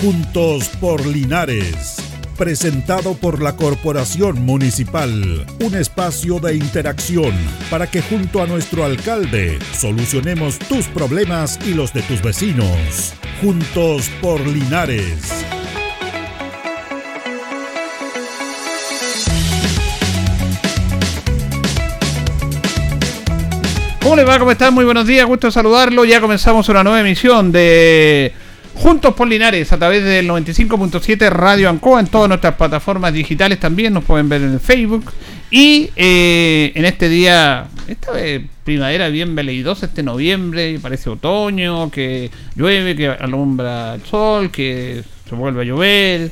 Juntos por Linares. Presentado por la Corporación Municipal. Un espacio de interacción para que junto a nuestro alcalde solucionemos tus problemas y los de tus vecinos. Juntos por Linares. ¿Cómo le va? ¿Cómo están? Muy buenos días, gusto saludarlo. Ya comenzamos una nueva emisión de Juntos por Linares a través del 95.7 Radio Ancoa en todas nuestras plataformas digitales también. Nos pueden ver en Facebook. Y eh, en este día, esta vez primavera bien veleidosa, este noviembre, parece otoño, que llueve, que alumbra el sol, que se vuelve a llover.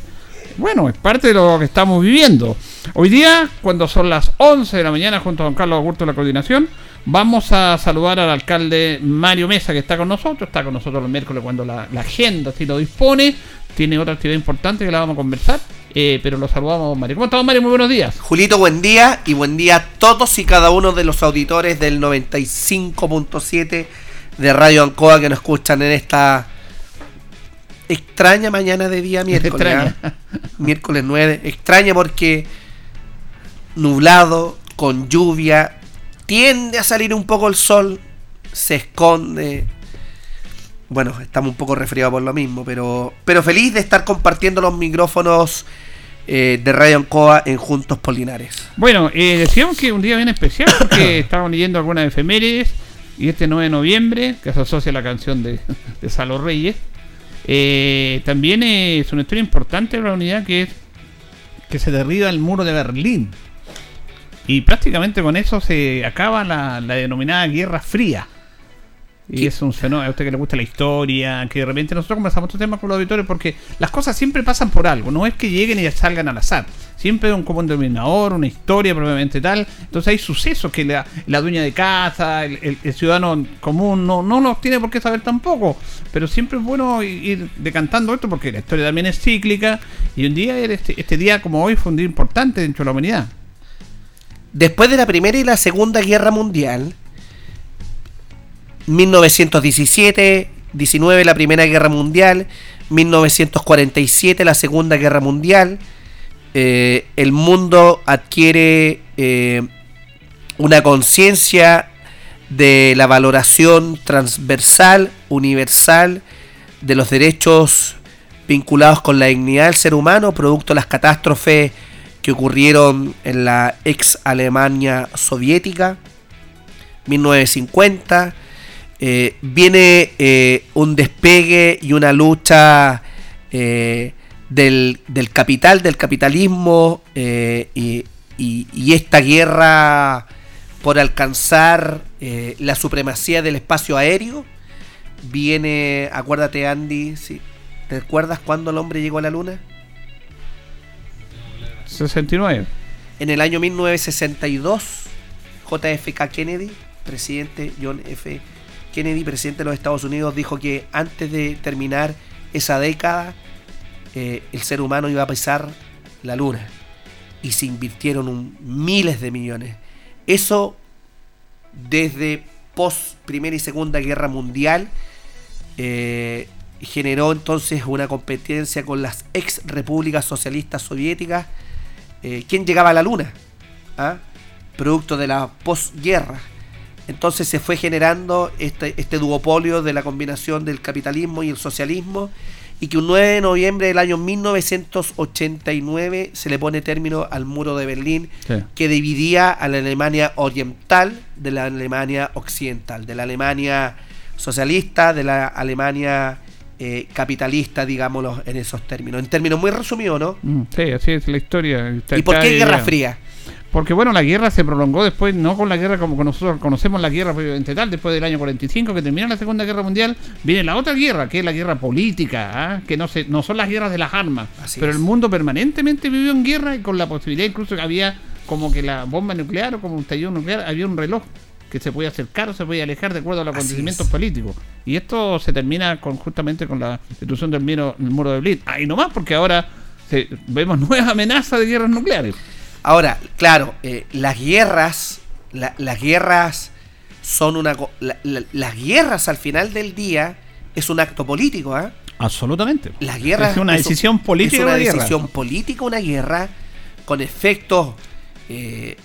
Bueno, es parte de lo que estamos viviendo. Hoy día, cuando son las 11 de la mañana, junto a don Carlos Augusto de la coordinación, Vamos a saludar al alcalde Mario Mesa, que está con nosotros. Está con nosotros los miércoles cuando la, agenda si lo dispone. Tiene otra actividad importante que la vamos a conversar. Eh, pero lo saludamos, Mario. ¿Cómo estamos, Mario? Muy buenos días. Julito, buen día. Y buen día a todos y cada uno de los auditores del 95.7 de Radio Ancoa que nos escuchan en esta extraña mañana de día miércoles. Extraña. Miércoles 9. Extraña porque nublado, con lluvia, tiende a salir un poco el sol, se esconde. Bueno, estamos un poco resfriados por lo mismo, pero, pero feliz de estar compartiendo los micrófonos eh, de Radio Ancoa en Juntos Polinares. Bueno, eh, decíamos que un día bien especial porque estábamos leyendo algunas efemérides y este 9 de noviembre, que se asocia a la canción de, de Salo Reyes, eh, también es una historia importante de la unidad que es que se derriba el muro de Berlín. Y prácticamente con eso se acaba la, denominada Guerra Fría. Y es un fenómeno, a usted que le gusta la historia, que de repente nosotros conversamos estos temas con los auditores porque las cosas siempre pasan por algo, no es que lleguen y salgan al azar. Siempre un común denominador, una historia probablemente tal. Entonces hay sucesos que la, la dueña de casa, el, ciudadano común no, no los tiene por qué saber tampoco. Pero siempre es bueno ir decantando esto porque la historia también es cíclica. Y un día, este, este día como hoy, fue un día importante dentro de la humanidad. Después de la Primera y la Segunda Guerra Mundial, 1917, 19 la Primera Guerra Mundial, 1947 la Segunda Guerra Mundial, eh, el mundo adquiere eh, una conciencia de la valoración transversal, universal, de los derechos vinculados con la dignidad del ser humano, producto de las catástrofes que ocurrieron en la ex Alemania soviética, 1950. Eh, viene eh, un despegue y una lucha eh, del, capital, del capitalismo y, esta guerra por alcanzar la supremacía del espacio aéreo. Viene, acuérdate Andy, ¿te acuerdas cuando el hombre llegó a la luna? 69. En el año 1962, JFK Kennedy, presidente John F. Kennedy, presidente de los Estados Unidos, dijo que antes de terminar esa década, eh, el ser humano iba a pisar la luna. Y se invirtieron miles de millones. Eso desde post Primera y Segunda Guerra Mundial eh, generó entonces una competencia con las ex repúblicas socialistas soviéticas eh, quién llegaba a la luna, ¿Ah? producto de la posguerra. Entonces se fue generando este, este duopolio de la combinación del capitalismo y el socialismo y que un 9 de noviembre del año 1989 se le pone término al muro de Berlín que dividía a la Alemania oriental de la Alemania occidental, de la Alemania socialista, de la Alemania eh, capitalista, digámoslo en esos términos. En términos muy resumidos, ¿no? Mm, sí, así es la historia. ¿Y por qué Guerra Fría? Porque bueno, la guerra se prolongó después, no con la guerra como nosotros conocemos la guerra tal, después del año 45 que termina la Segunda Guerra Mundial, viene la otra guerra, que es la guerra política, ¿ah? que no, se, no son las guerras de las armas, pero el mundo permanentemente vivió en guerra y con la posibilidad incluso que había como que la bomba nuclear o como un tallido nuclear, había un reloj que se puede acercar o se puede alejar de acuerdo a los acontecimientos políticos. Y esto se termina con, justamente con la institución del muro, muro de Berlín. Ahí nomás, porque ahora vemos nuevas amenazas de guerras nucleares. Ahora, claro, eh, las guerras, las guerras son una... las guerras al final del día es un acto político, ¿ah? Absolutamente. La guerra es una es decisión política. Es una la guerra. decisión política, una guerra con efectos, eh,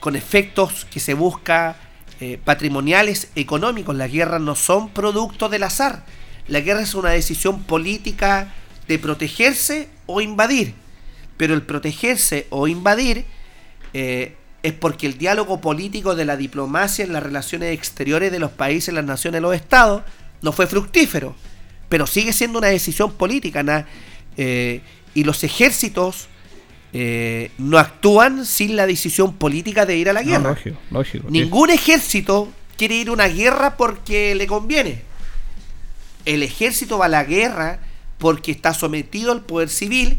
con efectos que se busca eh, patrimoniales, económicos. Las guerras no son producto del azar. La guerra es una decisión política de protegerse o invadir. Pero el protegerse o invadir eh, es porque el diálogo político de la diplomacia en las relaciones exteriores de los países, las naciones, los estados, no fue fructífero. Pero sigue siendo una decisión política. na- eh, y los ejércitos eh, no actúan sin la decisión política de ir a la No, guerra. lógico, lógico. Ningún ejército quiere ir a una guerra porque le conviene. El ejército va a la guerra porque está sometido al poder civil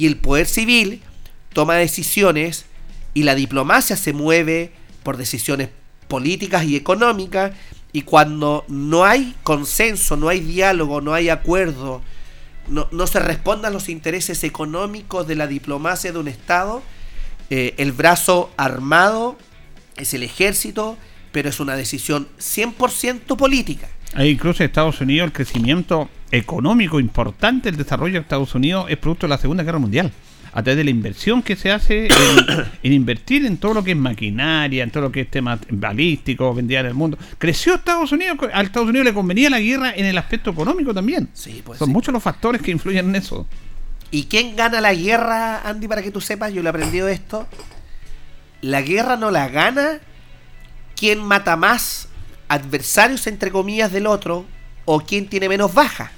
y el poder civil toma decisiones y la diplomacia se mueve por decisiones políticas y económicas y cuando no hay consenso, no hay diálogo, no hay acuerdo, no, no se respondan los intereses económicos de la diplomacia de un Estado, eh, el brazo armado es el ejército, pero es una decisión 100% política. Ahí incluso en Estados Unidos el crecimiento económico importante, el desarrollo de Estados Unidos es producto de la Segunda Guerra Mundial. A través de la inversión que se hace en, en invertir en todo lo que es maquinaria, en todo lo que es tema balístico, vendía en el mundo. Creció Estados Unidos, a Estados Unidos le convenía la guerra en el aspecto económico también. Sí, pues Son sí. muchos los factores que influyen en eso. ¿Y quién gana la guerra, Andy, para que tú sepas? Yo le he aprendido esto. La guerra no la gana quien mata más adversarios, entre comillas, del otro, o quien tiene menos baja.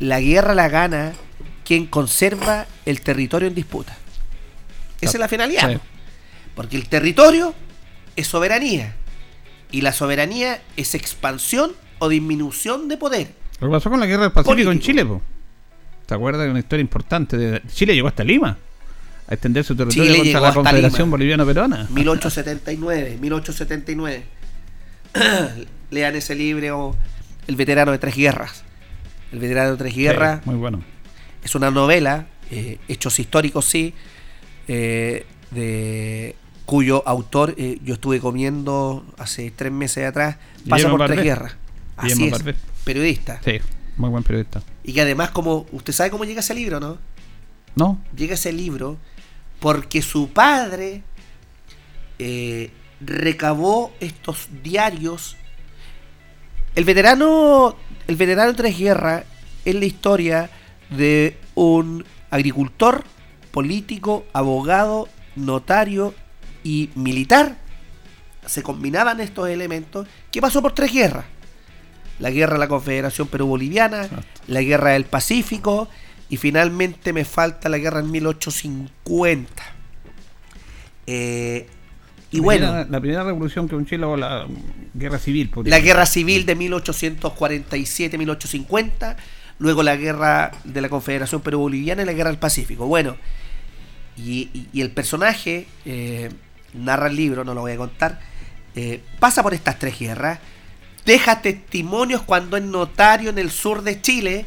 La guerra la gana quien conserva el territorio en disputa. Esa es la finalidad. Sí. Porque el territorio es soberanía. Y la soberanía es expansión o disminución de poder. Lo que pasó con la guerra del Pacífico en. Chile, po. ¿te acuerdas de una historia importante? De, Chile llegó hasta Lima a extender su territorio Chile contra la Confederación Lima. Boliviana Peruana. 1879, 1879. Lean ese libro, El veterano de tres guerras. El veterano de tres guerras Sí, muy bueno. es una novela, eh, hechos históricos sí, eh, de cuyo autor eh, yo estuve comiendo hace tres meses atrás, pasa Guillermo por tres guerras. Así Guillermo es, periodista. Sí, muy buen periodista. Y que además como, usted sabe cómo llega ese libro, ¿no? ¿No? llega ese libro porque su padre recabó estos diarios. El veterano, el veterano Tres Guerras es la historia de un agricultor, político, abogado, notario y militar. Se combinaban estos elementos que pasó por tres guerras. La guerra de la Confederación Perú-Boliviana, la guerra del Pacífico y finalmente me falta la guerra en 1850. Eh, y La bueno, primera- la primera revolución que un Chile o la guerra civil. la guerra civil de 1847-1850, luego la guerra de la Confederación Perú-Boliviana y la guerra del Pacífico. Bueno, y, y- y el personaje eh, narra el libro, no lo voy a contar, eh, pasa por estas tres guerras, deja testimonios cuando es notario en el sur de Chile,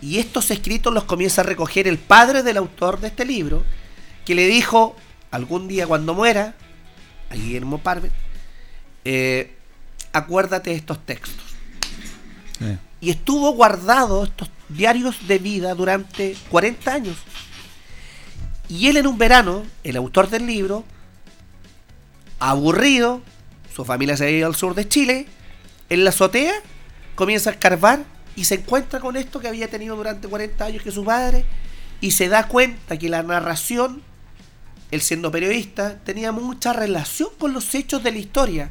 y estos escritos los comienza a recoger el padre del autor de este libro, que le dijo algún día cuando muera, a Guillermo Parve, eh, acuérdate de estos textos. Sí. Y estuvo guardado estos diarios de vida durante 40 años. Y él en un verano, el autor del libro, aburrido, su familia se ha ido al sur de Chile, en la azotea comienza a escarbar y se encuentra con esto que había tenido durante 40 años que su padre y se da cuenta que la narración, él siendo periodista, tenía mucha relación con los hechos de la historia.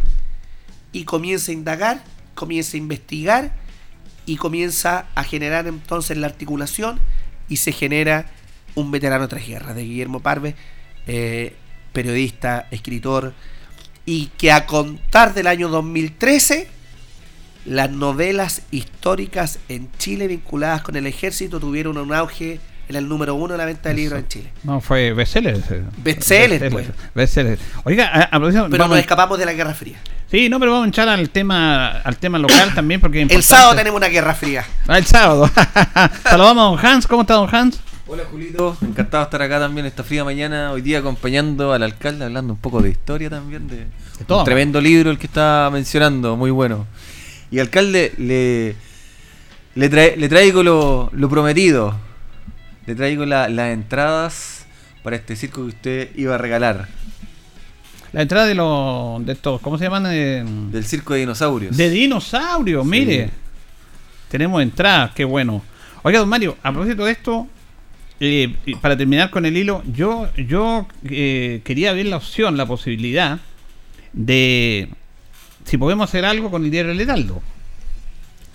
Y comienza a indagar, comienza a investigar y comienza a generar entonces la articulación y se genera un veterano de tres guerras de Guillermo Parve, eh, periodista, escritor, y que a contar del año 2013, las novelas históricas en Chile vinculadas con el ejército tuvieron un auge en el número uno de la venta de libros en Chile. No, fue bestseller. Bestseller, pues. Bestseller. Oiga, a, Pero vamos- nos escapamos de la Guerra Fría. Sí, no, pero vamos a echar al tema, al tema local también porque es El sábado tenemos una Guerra Fría. Ah, el sábado. Saludamos a don Hans. ¿Cómo está don Hans? Hola Julito, encantado de estar acá también esta fría mañana, hoy día acompañando al alcalde, hablando un poco de historia también, de, todo. un tremendo libro el que está mencionando, muy bueno. Y alcalde, le Le, trae- le traigo lo, lo prometido. Le traigo la- las entradas para este circo que usted iba a regalar. La entrada de los. de estos. ¿Cómo se llaman? Eh, Del circo de dinosaurios. de dinosaurios, mire. Tenemos entradas, qué bueno. Oiga, don Mario, a propósito de esto, eh, y para terminar con el hilo, yo, yo eh, quería ver la opción, la posibilidad de si podemos hacer algo con el diario El Heraldo.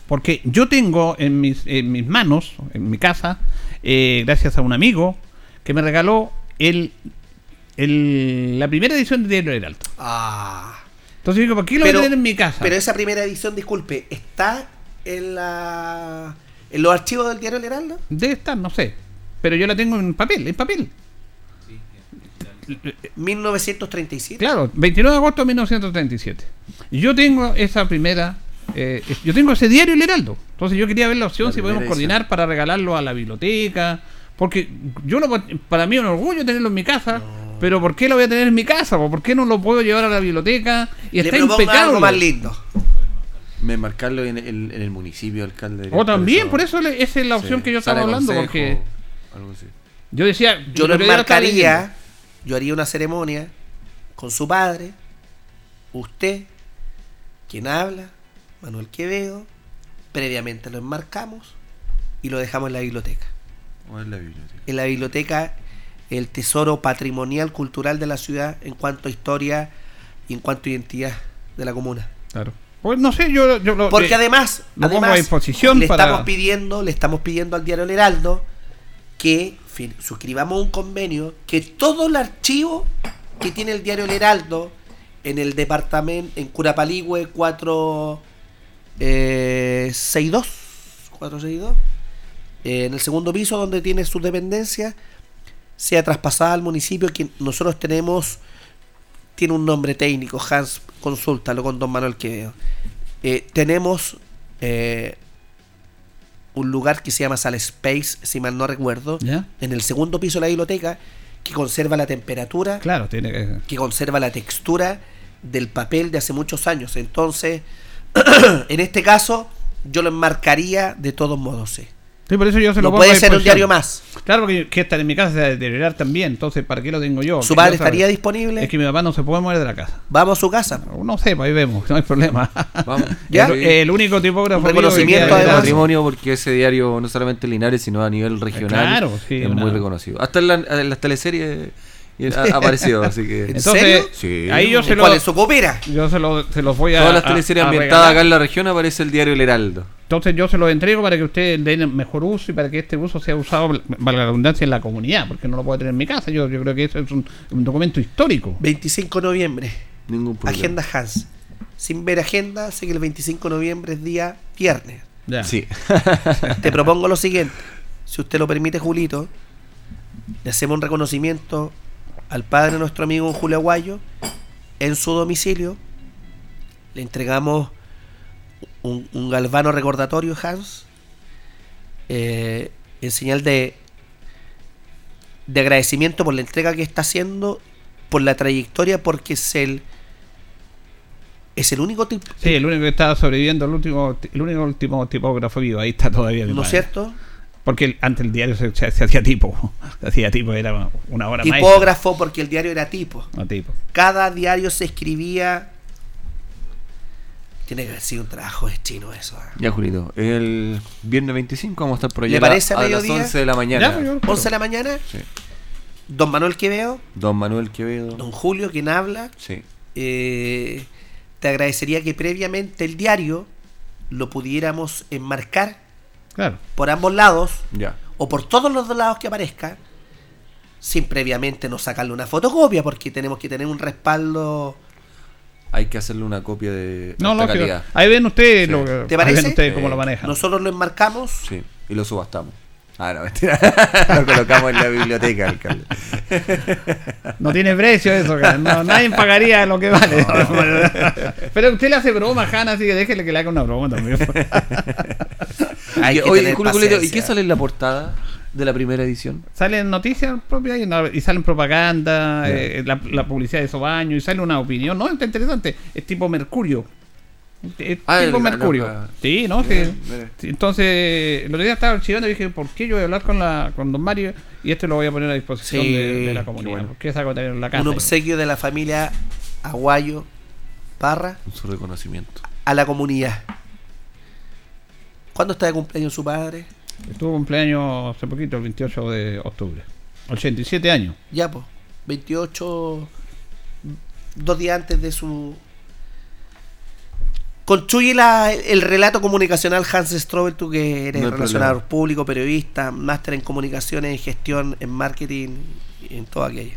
Porque yo tengo en mis, en mis manos, en mi casa, eh, gracias a un amigo, que me regaló el, el- la primera edición del diario Heraldo. Ah. Entonces digo, ¿por qué lo voy a tener en mi casa? Pero esa primera edición, disculpe, ¿está en la en los archivos del diario El Heraldo? Debe estar, no sé. Pero yo la tengo en papel, en papel. 1937. Claro, 29 de agosto de 1937. Y Yo tengo esa primera. Eh, yo tengo ese diario El Heraldo. Entonces yo quería ver la opción La si podemos coordinar para regalarlo a la biblioteca. Porque yo lo, para mí es un orgullo tenerlo en mi casa. Pero ¿por qué lo voy a tener en mi casa? ¿Por qué no lo puedo llevar a la biblioteca? Y Le está impecable. algo más lindo. Me marcarlo en el, en el municipio, alcalde. O también, por eso le- esa es la opción Sí, que yo estaba hablando. consejo, Porque algo así. yo decía. Yo lo enmarcaría, yo haría una ceremonia con su padre, usted, quien habla, Manuel Quevedo, previamente lo enmarcamos y lo dejamos en la biblioteca. O en la biblioteca. En la biblioteca, el tesoro patrimonial cultural de la ciudad en cuanto a historia y en cuanto a identidad de la comuna. Claro. Pues no sé, yo, yo lo- Porque eh, además, lo pongo además a disposición le para- estamos pidiendo, le estamos pidiendo al diario El Heraldo que fin- suscribamos un convenio que todo el archivo que tiene el diario El Heraldo en el departamento en Curapaligüe 462 462 eh, en el segundo piso donde tiene sus dependencias sea traspasada al municipio que nosotros tenemos tiene un nombre técnico Hans consúltalo con don Manuel Quevedo eh, tenemos eh, un lugar que se llama Sal Space, si mal no recuerdo, ¿Ya? en el segundo piso de la biblioteca, que conserva la temperatura, Claro, tiene que. que conserva la textura del papel de hace muchos años. Entonces, en este caso, yo lo enmarcaría de todos modos. Sí. Sí, por eso yo se lo No puede ser un diario más. Claro, porque que estar en mi casa se va a deteriorar también. Entonces, ¿para qué lo tengo yo? ¿Su padre estaría disponible? Es que mi papá no se puede mover de la casa. Vamos a su casa. No sé, pues ahí vemos, no hay problema. Vamos. ¿Ya? El, el único tipógrafo Un reconocimiento, además. patrimonio porque ese diario no solamente en Linares sino a nivel regional Claro, sí, es una- muy reconocido hasta en, la- en las teleseries y aparecido así que ¿En Entonces, serio? Sí. ahí yo se lo, ¿Cuál es su copera? yo se lo, se los voy a. todas las teleseries a ambientadas acá en la región aparece el diario El Heraldo Entonces yo se los entrego para que ustedes le den mejor uso y para que este uso sea usado, valga la redundancia, en la comunidad, porque no lo puedo tener en mi casa. Yo, yo creo que eso es un, un documento histórico. 25 de noviembre. ningún problema Agenda Hans. Sin ver agenda, sé que el 25 de noviembre es día viernes. Ya. sí Te propongo lo siguiente. Si usted lo permite, Julito, le hacemos un reconocimiento al padre de nuestro amigo Julio Aguayo en su domicilio. Le entregamos un, un galvano recordatorio, Hans, eh, en señal de, de agradecimiento por la entrega que está haciendo, por la trayectoria, porque es el, es el único tipo, Sí, el único que está sobreviviendo, el último, el único último tipógrafo vivo, ahí está todavía. mi ¿no es cierto? Porque antes el diario se, se- se hacía tipo. Se hacía tipo, era una hora más. Tipógrafo, porque el diario era tipo. No, tipo. cada diario se escribía. Tiene que haber sido un trabajo de chino eso. ¿eh? ya Julito el viernes 25 vamos a estar por allá ¿Le parece a a las mediodía? 11 de la mañana Ya, pues, yo- 11 de la mañana, Sí. don Manuel Quevedo, don Manuel Quevedo don Julio, quien habla, sí eh, te agradecería que previamente el diario lo pudiéramos enmarcar Claro. por ambos lados ya o por todos los dos lados que aparezca, sin previamente no sacarle una fotocopia, porque tenemos que tener un respaldo. hay que hacerle una copia de No, alta calidad ahí ven ustedes Sí. lo, ¿Te ahí ven parece? ustedes cómo lo manejan. Nosotros lo enmarcamos. Sí, y lo subastamos. Ah, no, mentira. lo colocamos en la biblioteca, alcalde. No tiene precio eso. No, nadie pagaría lo que vale. Pero usted le hace broma, Hanna, así que déjele que le haga una broma también. Hay Y- que Oye, tener Julio Culito, ¿y paciencia. qué sale en la portada de la primera edición? Salen noticias propias y, salen propaganda, eh, la, la publicidad de esos baños y sale una opinión. No, está interesante. Es tipo Mercurio. Es Ah, tipo el- la- Mercurio. la- Sí, ¿no? Sí. Sí, Entonces, el otro día estaba archivando y dije, ¿por qué yo voy a hablar con, la, con don Mario? Y este lo voy a poner a disposición Sí, de, de la qué comunidad. bueno. Porque es algo también en la casa. Un obsequio de la familia Aguayo Parra su reconocimiento. a la comunidad. ¿Cuándo está de cumpleaños su padre? Estuvo cumpleaños hace poquito, el 28 de octubre. 87 años. Ya, pues. 28. Dos días antes de su. Construye la- el relato comunicacional Hans Strobel, tú que eres No relacionador problema. público, periodista, máster en comunicaciones, en gestión, en marketing y en todo aquello.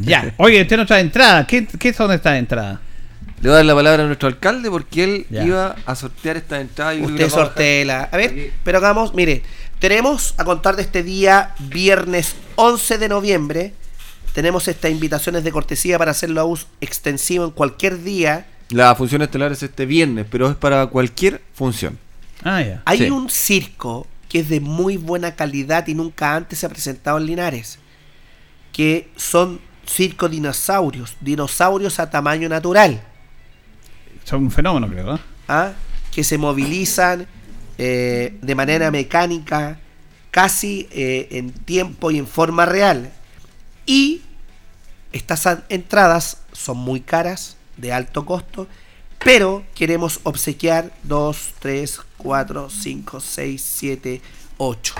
Ya. Oye, usted no trae entrada. ¿Qué, ¿Qué son estas entradas? Le voy a dar la palabra a nuestro alcalde porque él Ya. iba a sortear esta entrada. Yo creo que Usted la vamos a sortela. A ver, Aquí. pero hagamos, mire, tenemos a contar de este día, viernes 11 de noviembre, tenemos estas invitaciones de cortesía para hacerlo a uso extensivo en cualquier día. La función estelar es este viernes, pero es para cualquier función. Ah, ya. Hay Sí. un circo que es de muy buena calidad y nunca antes se ha presentado en Linares, que son circo dinosaurios, dinosaurios a tamaño natural. Son un fenómeno, creo. ¿eh? ¿ah? que se movilizan eh, de manera mecánica, casi eh, en tiempo y en forma real. Y estas entradas son muy caras, de alto costo, pero queremos obsequiar 2, 3, 4, 5, 6, 7, 8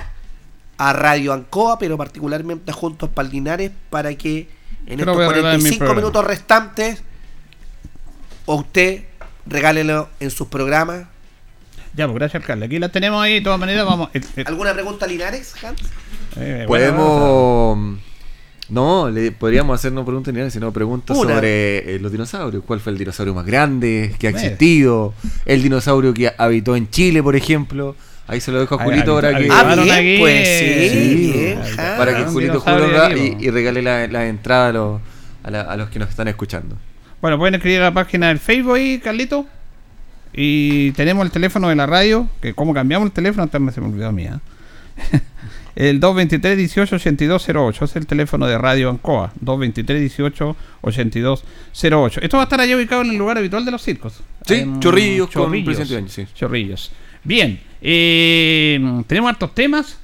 a Radio Ancoa, pero particularmente a Juntos Palinares, para que en estos voy a regalar en mi 45 programa. minutos restantes, o usted regálelo en sus programas. Ya, pues gracias, alcalde. Aquí la tenemos ahí. De todas maneras, vamos. eh, eh, ¿Alguna pregunta, Linares, Hans? eh, bueno, Podemos. No, le podríamos hacernos preguntas ni nada, sino preguntas Una. sobre eh, los dinosaurios. ¿Cuál fue el dinosaurio más grande que ha existido? El dinosaurio que habitó en Chile, por ejemplo. Ahí se lo dejo a Julito ahí, que. Ah, bien, pues sí, Sí, bien, Hans. para que un Julito de y, regale la, la entrada a los, a, la- a los que nos están escuchando. Bueno, pueden escribir a la página del Facebook ahí, Carlito. Y tenemos el teléfono de la radio, que como cambiamos el teléfono, también se me olvidó a mí. ¿ah? el 223-18-8208, es el teléfono de Radio Ancoa. 223-18-8208. Esto va a estar allá ubicado en el lugar habitual de los circos. Sí, En Chorrillos con Presidente sí. Chorrillos. Bien, eh, tenemos hartos temas.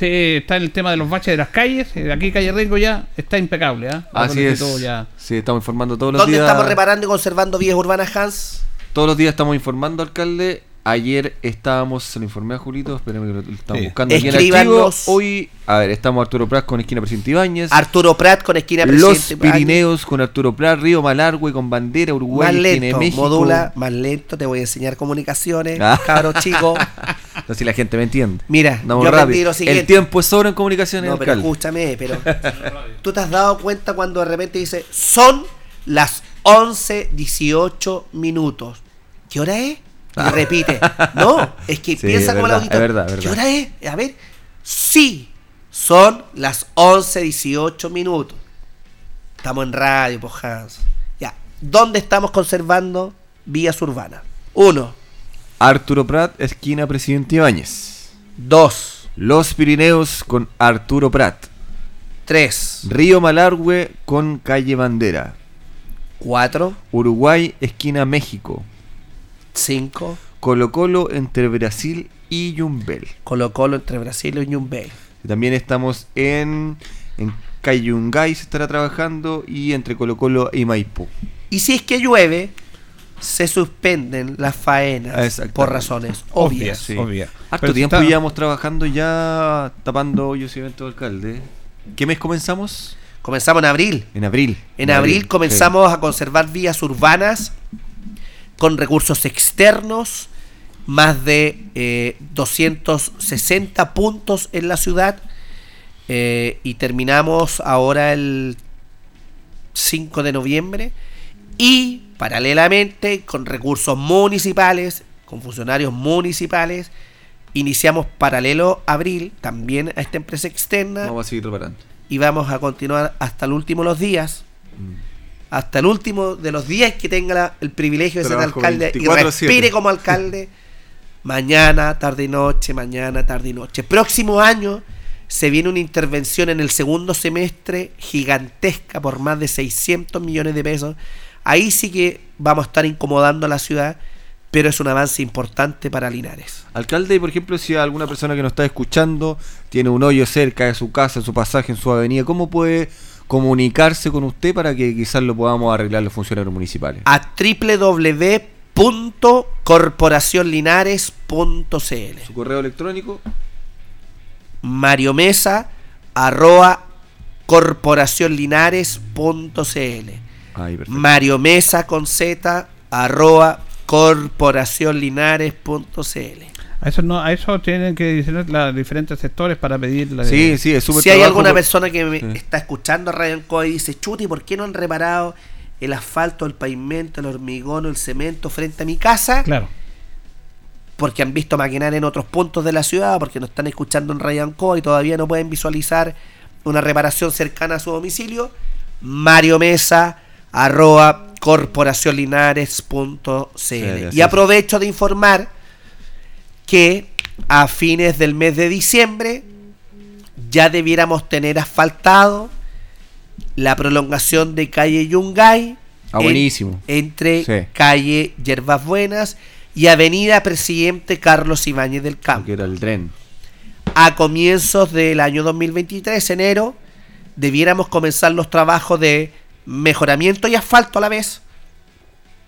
Está el tema de los baches de las calles. Eh, Aquí Calle Rengo ya está impecable. ¿ah? La Así es. ya- Sí, estamos informando todos los ¿Dónde días. estamos reparando y conservando vías urbanas, Hans? Todos los días estamos informando, alcalde. Ayer estábamos, se lo informé a Julito, espérenme que lo, lo estamos Sí. buscando aquí en. Escríbanos. Hoy, a ver, estamos Arturo Prat con esquina Presidente Ibáñez. Arturo Prat con esquina Los Presidente Ibáñez. Pirineos con Arturo Prat, Río Malargüe con bandera, Uruguay, Más lento, México. modula, más lento, te voy a enseñar comunicaciones, Ah. cabros chicos. No sé si la gente me entiende. Mira, Andamos yo aprendí rápido. lo siguiente. El tiempo es sobra en comunicaciones, No, pero alcalde. escúchame, pero tú te has dado cuenta cuando de repente dice, son las 11.18 minutos. ¿Qué hora es? Y repite. No, es que. Sí, piensa es como el verdad, auditor. es verdad, es ¿Qué verdad. hora es? A ver, sí, son las 11.18 minutos. Estamos en radio, pues Hans. Ya, ¿dónde estamos conservando vías urbanas? Uno, Arturo Prat, esquina Presidente Ibáñez. dos, Los Pirineos con Arturo Prat. tres, Río Malargüe con calle Bandera. cuatro, Uruguay, esquina México. Cinco, Colo Colo entre Brasil y Yumbel. Colo Colo entre Brasil y Yumbel. También estamos en, en Cayungay, se estará trabajando, y entre Colo Colo y Maipú. Y si es que llueve, se suspenden las faenas por razones obvias. Sí. Obvia. Harto Pero tiempo está- llevamos trabajando ya tapando hoyos y eventos de alcalde. ¿Qué mes comenzamos? Comenzamos en abril. En abril. En abril comenzamos a conservar vías urbanas con recursos externos, más de eh, 260 puntos en la ciudad eh, y terminamos ahora el 5 de noviembre y paralelamente con recursos municipales, con funcionarios municipales, iniciamos paralelo abril también a esta empresa externa Vamos a seguir reparando. y vamos a continuar hasta el último de los días. Mm. Hasta el último de los días que tenga la- el privilegio de ser alcalde y 24/7. respire como alcalde. Mañana, tarde y noche, mañana, tarde y noche. Próximo año se viene una intervención en el segundo semestre gigantesca por más de 600 millones de pesos Ahí sí que vamos a estar incomodando a la ciudad, pero es un avance importante para Linares. Alcalde, por ejemplo, si alguna persona que nos está escuchando tiene un hoyo cerca de su casa, en su pasaje, en su avenida, ¿cómo puede comunicarse con usted para que quizás lo podamos arreglar los funcionarios municipales? A www.corporacionlinares.cl Su correo electrónico. Mario Mesa arroba corporacionlinares.cl. Mario Mesa con Z arroba corporacionlinares.cl A eso, no, a eso tienen que decir los diferentes sectores para pedir la Sí, sí, es súper Si hay alguna por- persona que me Sí. está escuchando Radio Ancoa y dice, Chuti, ¿por qué no han reparado el asfalto, el pavimento, el hormigón o el cemento frente a mi casa? Claro. porque han visto maquinaria en otros puntos de la ciudad, porque nos están escuchando en Radio Ancoa y todavía no pueden visualizar una reparación cercana a su domicilio, Mario Mesa, arroba corporacionlinares.cl. así y aprovecho de informar que a fines del mes de diciembre ya debiéramos tener asfaltado la prolongación de calle Yungay Ah, en- entre Sí. calle Yerbas Buenas y avenida Presidente Carlos Ibáñez del Campo. Que era el tren. A comienzos del año 2023, enero, debiéramos comenzar los trabajos de mejoramiento y asfalto a la vez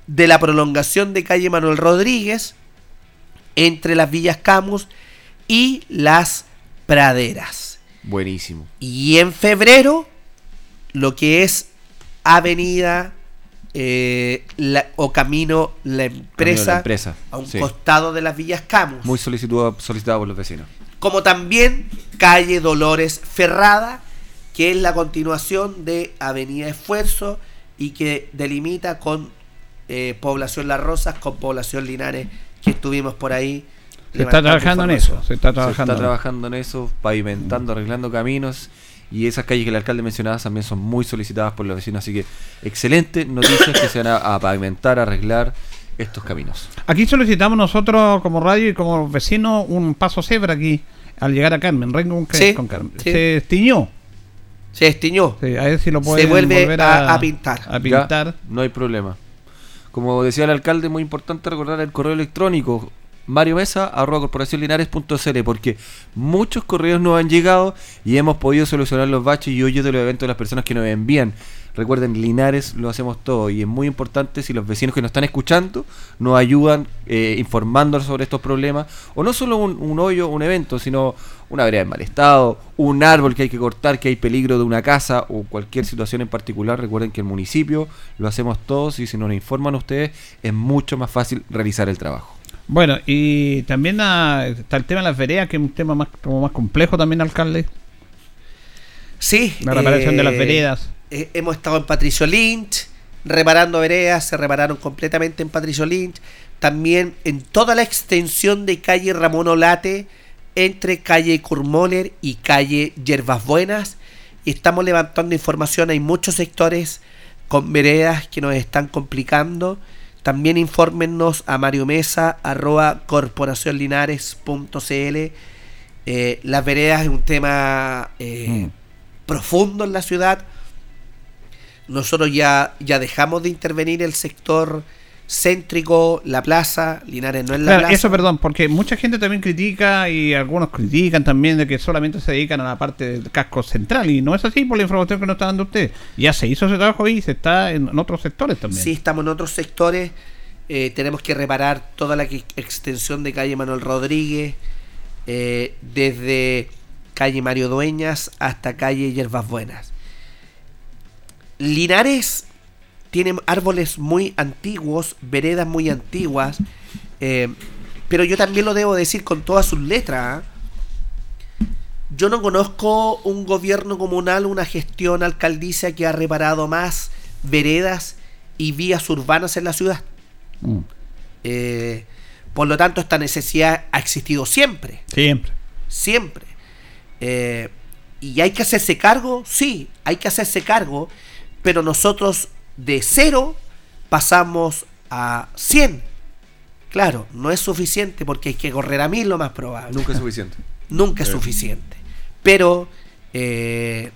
de la prolongación de calle Manuel Rodríguez entre las Villas Camus y las Praderas. Buenísimo. Y en febrero, lo que es Avenida eh, la- o Camino La Empresa, la empresa. a un sí. costado de las Villas Camus. Muy solicitado, solicitado por los vecinos. Como también calle Dolores Ferrada, que es la continuación de Avenida Esfuerzo y que delimita con eh, población Las Rosas, con población Linares, que estuvimos por ahí. Se está trabajando en eso. Se está Se trabajando. está trabajando en eso, pavimentando, arreglando caminos. Y esas calles que el alcalde mencionaba también son muy solicitadas por los vecinos. Así que excelente noticias que se van a, a pavimentar, a arreglar estos caminos. Aquí solicitamos nosotros como radio y como vecino un paso cebra aquí al llegar a Carmen, Rengo con, Sí, con Carmen. sí. Se estiñó. Se estiñó. Sí, a ver si lo Se pueden vuelve volver a- a pintar. A Ya, pintar. no hay problema. Como decía el alcalde, muy importante recordar el correo electrónico Mario Mesa, arroba corporacionlinares.cl, porque muchos correos nos han llegado y hemos podido solucionar los baches y hoyos de los eventos de las personas que nos envían. Recuerden, Linares lo hacemos todo y es muy importante si los vecinos que nos están escuchando nos ayudan eh, informándonos sobre estos problemas, o no solo un, un hoyo, un evento, sino una vereda en mal estado, un árbol que hay que cortar, que hay peligro de una casa o cualquier situación en particular. Recuerden que el municipio lo hacemos todos y si nos informan ustedes es mucho más fácil realizar el trabajo. Bueno, y también ah, está el tema de las veredas, que es un tema más como más complejo también, alcalde. Sí. La reparación de las eh, veredas. eh, hemos estado en Patricio Lynch, reparando veredas, se repararon completamente en Patricio Lynch. También en toda la extensión de calle Ramón Olate, entre calle Kurmoller y calle Yerbas Buenas. Y estamos levantando información, hay muchos sectores con veredas que nos están complicando. También infórmenos a Mario Mesa, arroba corporacionlinares.cl. Eh, las veredas es un tema eh, Mm. Profundo en la ciudad. Nosotros ya, ya dejamos de intervenir el sector céntrico, la plaza, Linares no es la Claro, plaza. eso, perdón, porque mucha gente también critica y algunos critican también de que solamente se dedican a la parte del casco central y no es así por la información que nos está dando usted. Ya se hizo ese trabajo y se está en, otros sectores también. Sí, estamos en otros sectores. eh, tenemos que reparar toda la extensión de calle Manuel Rodríguez, eh, desde calle Mario Dueñas hasta calle Yerbas Buenas. Linares tiene árboles muy antiguos, veredas muy antiguas, eh, pero yo también lo debo decir con todas sus letras. ¿ah? Yo no conozco un gobierno comunal, una gestión alcaldicia que ha reparado más veredas y vías urbanas en la ciudad. Mm, Eh, por lo tanto, esta necesidad ha existido siempre, Siempre. siempre. Eh, ¿Y hay que hacerse cargo? Sí, hay que hacerse cargo, pero nosotros de cero pasamos a 100. Claro, no es suficiente porque hay que correr a mil lo más probable. Nunca es suficiente. Nunca es Sí. suficiente. Pero eh,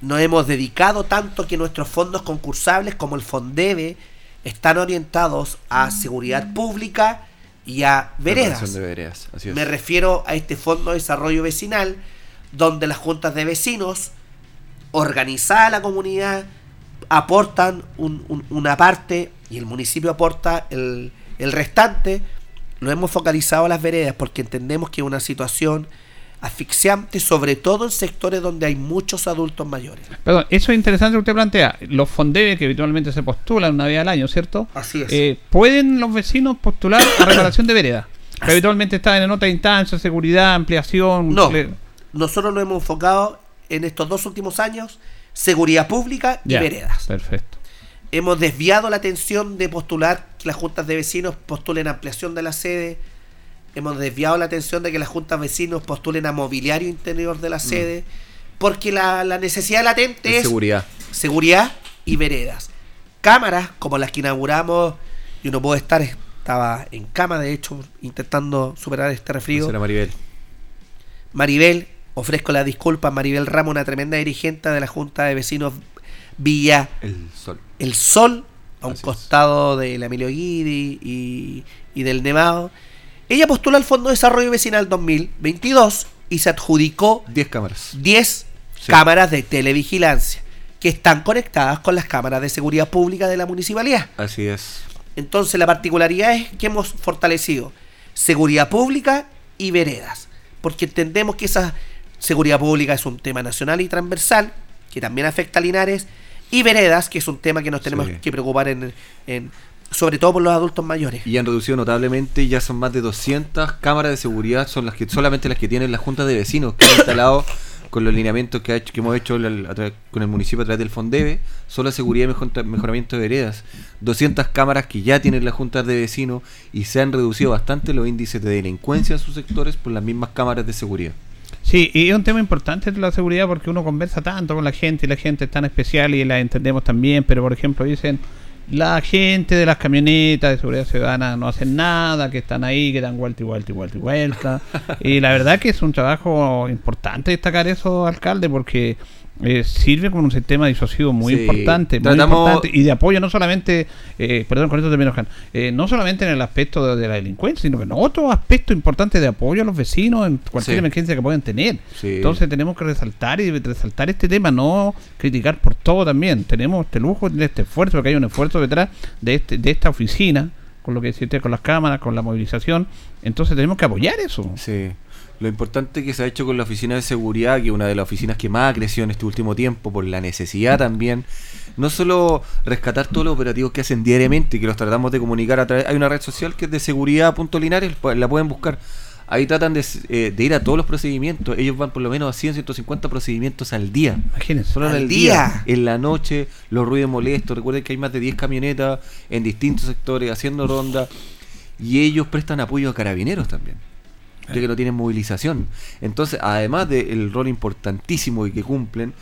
nos hemos dedicado tanto que nuestros fondos concursables como el Fondebe están orientados a seguridad pública y a veredas. Preparación de veredas, así es. Me refiero a este Fondo de Desarrollo Vecinal, donde las juntas de vecinos, organizada la comunidad, aportan un- un- una parte y el municipio aporta el, el restante. Lo hemos focalizado a las veredas porque entendemos que es una situación asfixiante, sobre todo en sectores donde hay muchos adultos mayores. Perdón, eso es interesante lo que usted plantea. Los Fondebe que habitualmente se postulan una vez al año, ¿cierto? Así es. Eh, ¿Pueden los vecinos postular a reparación de vereda? Que habitualmente están en otra instancia, seguridad, ampliación. No, le- nosotros nos hemos enfocado en estos dos últimos años, seguridad pública y Ya, veredas. Perfecto. hemos desviado la atención de postular que las juntas de vecinos postulen ampliación de la sede. Hemos desviado la atención de que las juntas de vecinos postulen a mobiliario interior de la sede. Porque la, la necesidad latente Es es seguridad. seguridad y veredas. Cámaras como las que inauguramos, y uno puede estar, estaba en cama de hecho, intentando superar este resfrío. Será Maribel. Maribel, ofrezco la disculpa, Maribel Ramos, una tremenda dirigente de la Junta de Vecinos Villa El sol. el Sol, a un Así es. costado del Emilio Guidi y, y del Nevado. Ella postuló al Fondo de Desarrollo Vecinal 2022 y se adjudicó 10 cámaras. 10 Sí. cámaras de televigilancia que están conectadas con las cámaras de seguridad pública de la municipalidad. Así es. Entonces la particularidad es que hemos fortalecido seguridad pública y veredas, porque entendemos que esa seguridad pública es un tema nacional y transversal, que también afecta a Linares, y veredas, que es un tema que nos tenemos Sí. que preocupar en, en- sobre todo por los adultos mayores. Y han reducido notablemente, ya son más de 200 cámaras de seguridad, son las que solamente las que tienen las juntas de vecinos que han instalado con los lineamientos que, ha hecho, que hemos hecho la- con el municipio a través del Fondebe, solo seguridad y mejor- mejoramiento de veredas. 200 cámaras que ya tienen las juntas de vecinos y se han reducido bastante los índices de delincuencia en sus sectores por las mismas cámaras de seguridad. Sí, y es un tema importante la seguridad porque uno conversa tanto con la gente y la gente es tan especial y la entendemos también, pero por ejemplo dicen la gente de las camionetas de seguridad ciudadana no hacen nada, que están ahí, que dan vuelta y vuelta y vuelta y vuelta. y la verdad que es un trabajo importante destacar eso, alcalde, porque eh, sirve como un sistema disuasivo muy Sí, importante, muy importante y de apoyo no solamente, eh, perdón, con esto termino, Jan, eh, no solamente en el aspecto de, de la delincuencia, sino que en otro aspecto importante de apoyo a los vecinos en cualquier Sí. emergencia que puedan tener. Sí. Entonces tenemos que resaltar y resaltar este tema, no criticar por todo también. Tenemos este lujo de este esfuerzo, porque hay un esfuerzo detrás de, este, de esta oficina, con lo que decía usted, con las cámaras, con la movilización. Entonces tenemos que apoyar eso. Sí. Lo importante que se ha hecho con la oficina de seguridad, que es una de las oficinas que más ha crecido en este último tiempo, por la necesidad también, no solo rescatar todos los operativos que hacen diariamente, que los tratamos de comunicar a través. Hay una red social que es de seguridad.linares, la pueden buscar. Ahí tratan de, eh, de ir a todos los procedimientos. Ellos van por lo menos a 100, 150 procedimientos al día. Imagínense. Solo en Al el día. día. En la noche, los ruidos molestos. Recuerden que hay más de 10 camionetas en distintos sectores haciendo ronda. Y ellos prestan apoyo a carabineros también. Ya que no tienen movilización. Entonces, además del rol importantísimo y que cumplen,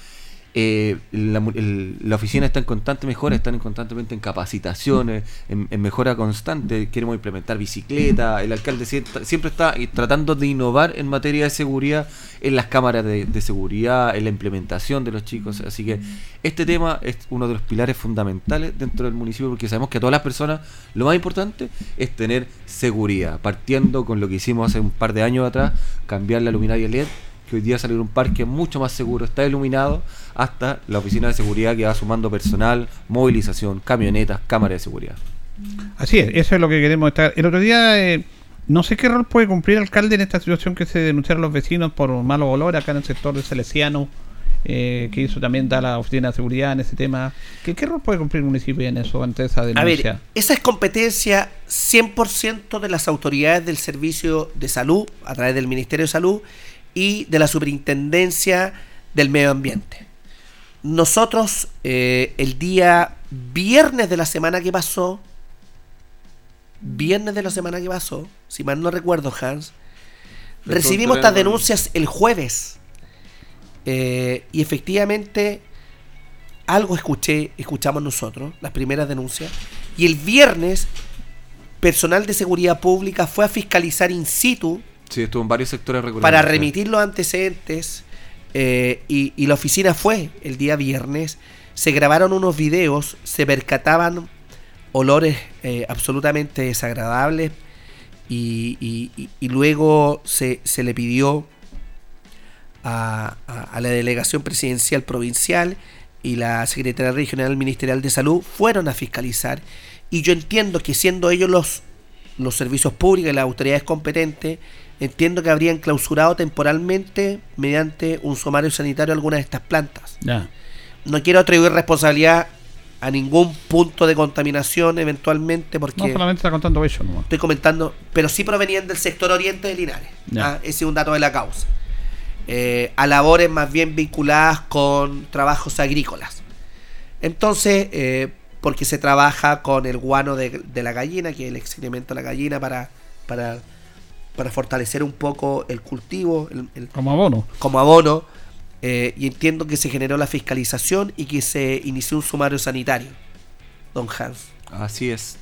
eh, la, oficina está en constante mejora, están en constantemente en capacitaciones, en, mejora constante. Queremos implementar bicicleta. El alcalde siempre, siempre está eh, tratando de innovar en materia de seguridad, en las cámaras de, de seguridad, en la implementación de los chicos. Así que este tema es uno de los pilares fundamentales dentro del municipio porque sabemos que a todas las personas lo más importante es tener seguridad. Partiendo con lo que hicimos hace un par de años atrás, cambiar la luminaria LED que hoy día salir un parque mucho más seguro, está iluminado, hasta la oficina de seguridad que va sumando personal, movilización, camionetas, cámaras de seguridad. Así es, eso es lo que queremos estar. El otro día, eh, no sé qué rol puede cumplir el alcalde en esta situación que se denunciaron los vecinos por un malo olor acá en el sector de Salesiano, eh, que hizo también da la oficina de seguridad en ese tema. ¿Qué, qué rol puede cumplir el municipio en eso ante esa A denuncia? ver, esa es competencia 100% de las autoridades del Servicio de Salud, a través del Ministerio de Salud y de la Superintendencia del Medio Ambiente. Nosotros, eh, el día viernes de la semana que pasó, viernes de la semana que pasó, si mal no recuerdo, Hans, recibimos estas denuncias el jueves. Eh, y efectivamente, algo escuché, escuchamos nosotros, las primeras denuncias. Y el viernes, personal de seguridad pública fue a fiscalizar in situ Sí, estuvo en varios sectores para remitir los antecedentes eh, y, la oficina fue el día viernes. Se grabaron unos videos, se percataban olores eh, absolutamente desagradables y, luego se, le pidió a, la delegación presidencial provincial y la Secretaría Regional Ministerial de Salud fueron a fiscalizar y yo entiendo que siendo ellos los, los servicios públicos y las autoridades competentes, entiendo que habrían clausurado temporalmente mediante un sumario sanitario algunas de estas plantas. No quiero atribuir responsabilidad a ningún punto de contaminación eventualmente porque No solamente está contando eso nomás. estoy comentando, pero sí provenían del sector oriente de Linares. Ah, ese es un dato de la causa. Eh, a labores más bien vinculadas con trabajos agrícolas. Entonces, eh, porque se trabaja con el guano de, de la gallina, que es el excremento de la gallina, para, para, para fortalecer un poco el cultivo, el- el, Como abono. como abono eh, y entiendo que se generó la fiscalización y que se inició un sumario sanitario. Don Hans. Así es.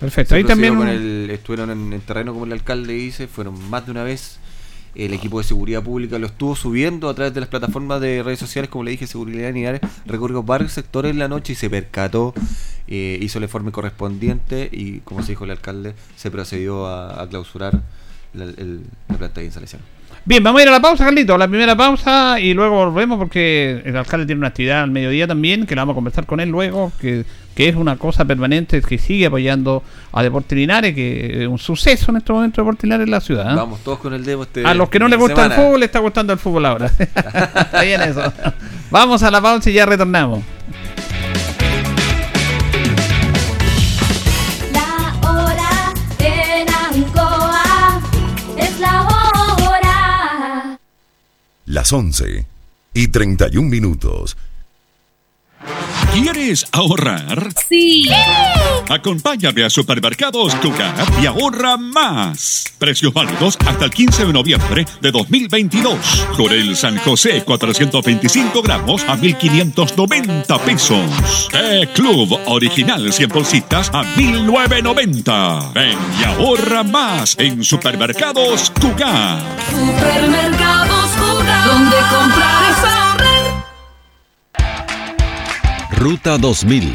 Perfecto. Se Ahí también. con un- el- estuvieron en el terreno, como el alcalde dice, fueron más de una vez. El equipo de seguridad pública lo estuvo subiendo a través de las plataformas de redes sociales, como le dije, Seguridad Linares, recorrió varios sectores en la noche y se percató, eh, hizo el informe correspondiente y, como se dijo el alcalde, se procedió a, a clausurar la, el- la planta de instalación. Bien, vamos a ir a la pausa, Carlito. La primera pausa y luego volvemos porque el alcalde tiene una actividad al mediodía también, que la vamos a conversar con él luego, que, que es una cosa permanente, que sigue apoyando a Deportes Linares, que es un suceso en este momento Deportes Linares en la ciudad. ¿eh? Vamos todos con el dedo este A los que no les gusta el fútbol, les está gustando el fútbol ahora. está bien eso. Vamos a la pausa y ya retornamos. Las 11 y 31 minutos. ¿Quieres ahorrar? Sí. Acompáñame a Supermercados Cucar y ahorra más. Precios válidos hasta el 15 de noviembre de 2022. Corel San José 425 gramos a 1.590 pesos. Té Club Original 100 bolsitas a 1.990. Ven y ahorra más en Supermercados Cucar. Supermercados donde comprar es ahorrar. Ruta 2000.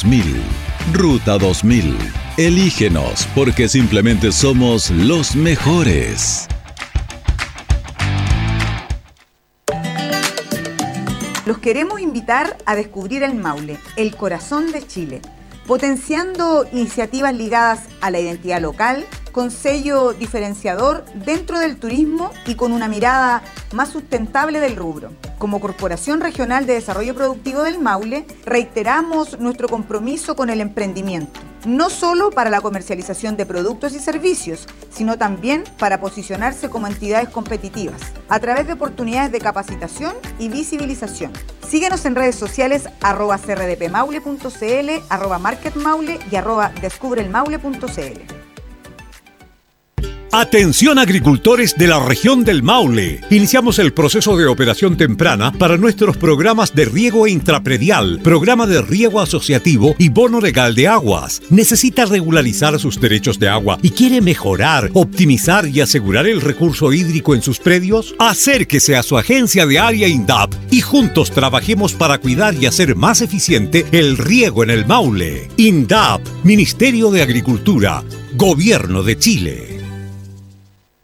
Ruta 2000. Elígenos porque simplemente somos los mejores. Los queremos invitar a descubrir el Maule, el corazón de Chile, potenciando iniciativas ligadas a la identidad local, con sello diferenciador dentro del turismo y con una mirada más sustentable del rubro. Como Corporación Regional de Desarrollo Productivo del Maule, reiteramos nuestro compromiso con el emprendimiento, no solo para la comercialización de productos y servicios, sino también para posicionarse como entidades competitivas, a través de oportunidades de capacitación y visibilización. Síguenos en redes sociales arroba crdpmaule.cl, arroba marketmaule y arroba descubrelmaule.cl. Atención agricultores de la región del Maule. Iniciamos el proceso de operación temprana para nuestros programas de riego intrapredial, programa de riego asociativo y bono legal de aguas. ¿Necesita regularizar sus derechos de agua y quiere mejorar, optimizar y asegurar el recurso hídrico en sus predios? Acérquese a su agencia de área INDAP y juntos trabajemos para cuidar y hacer más eficiente el riego en el Maule. INDAP, Ministerio de Agricultura, Gobierno de Chile.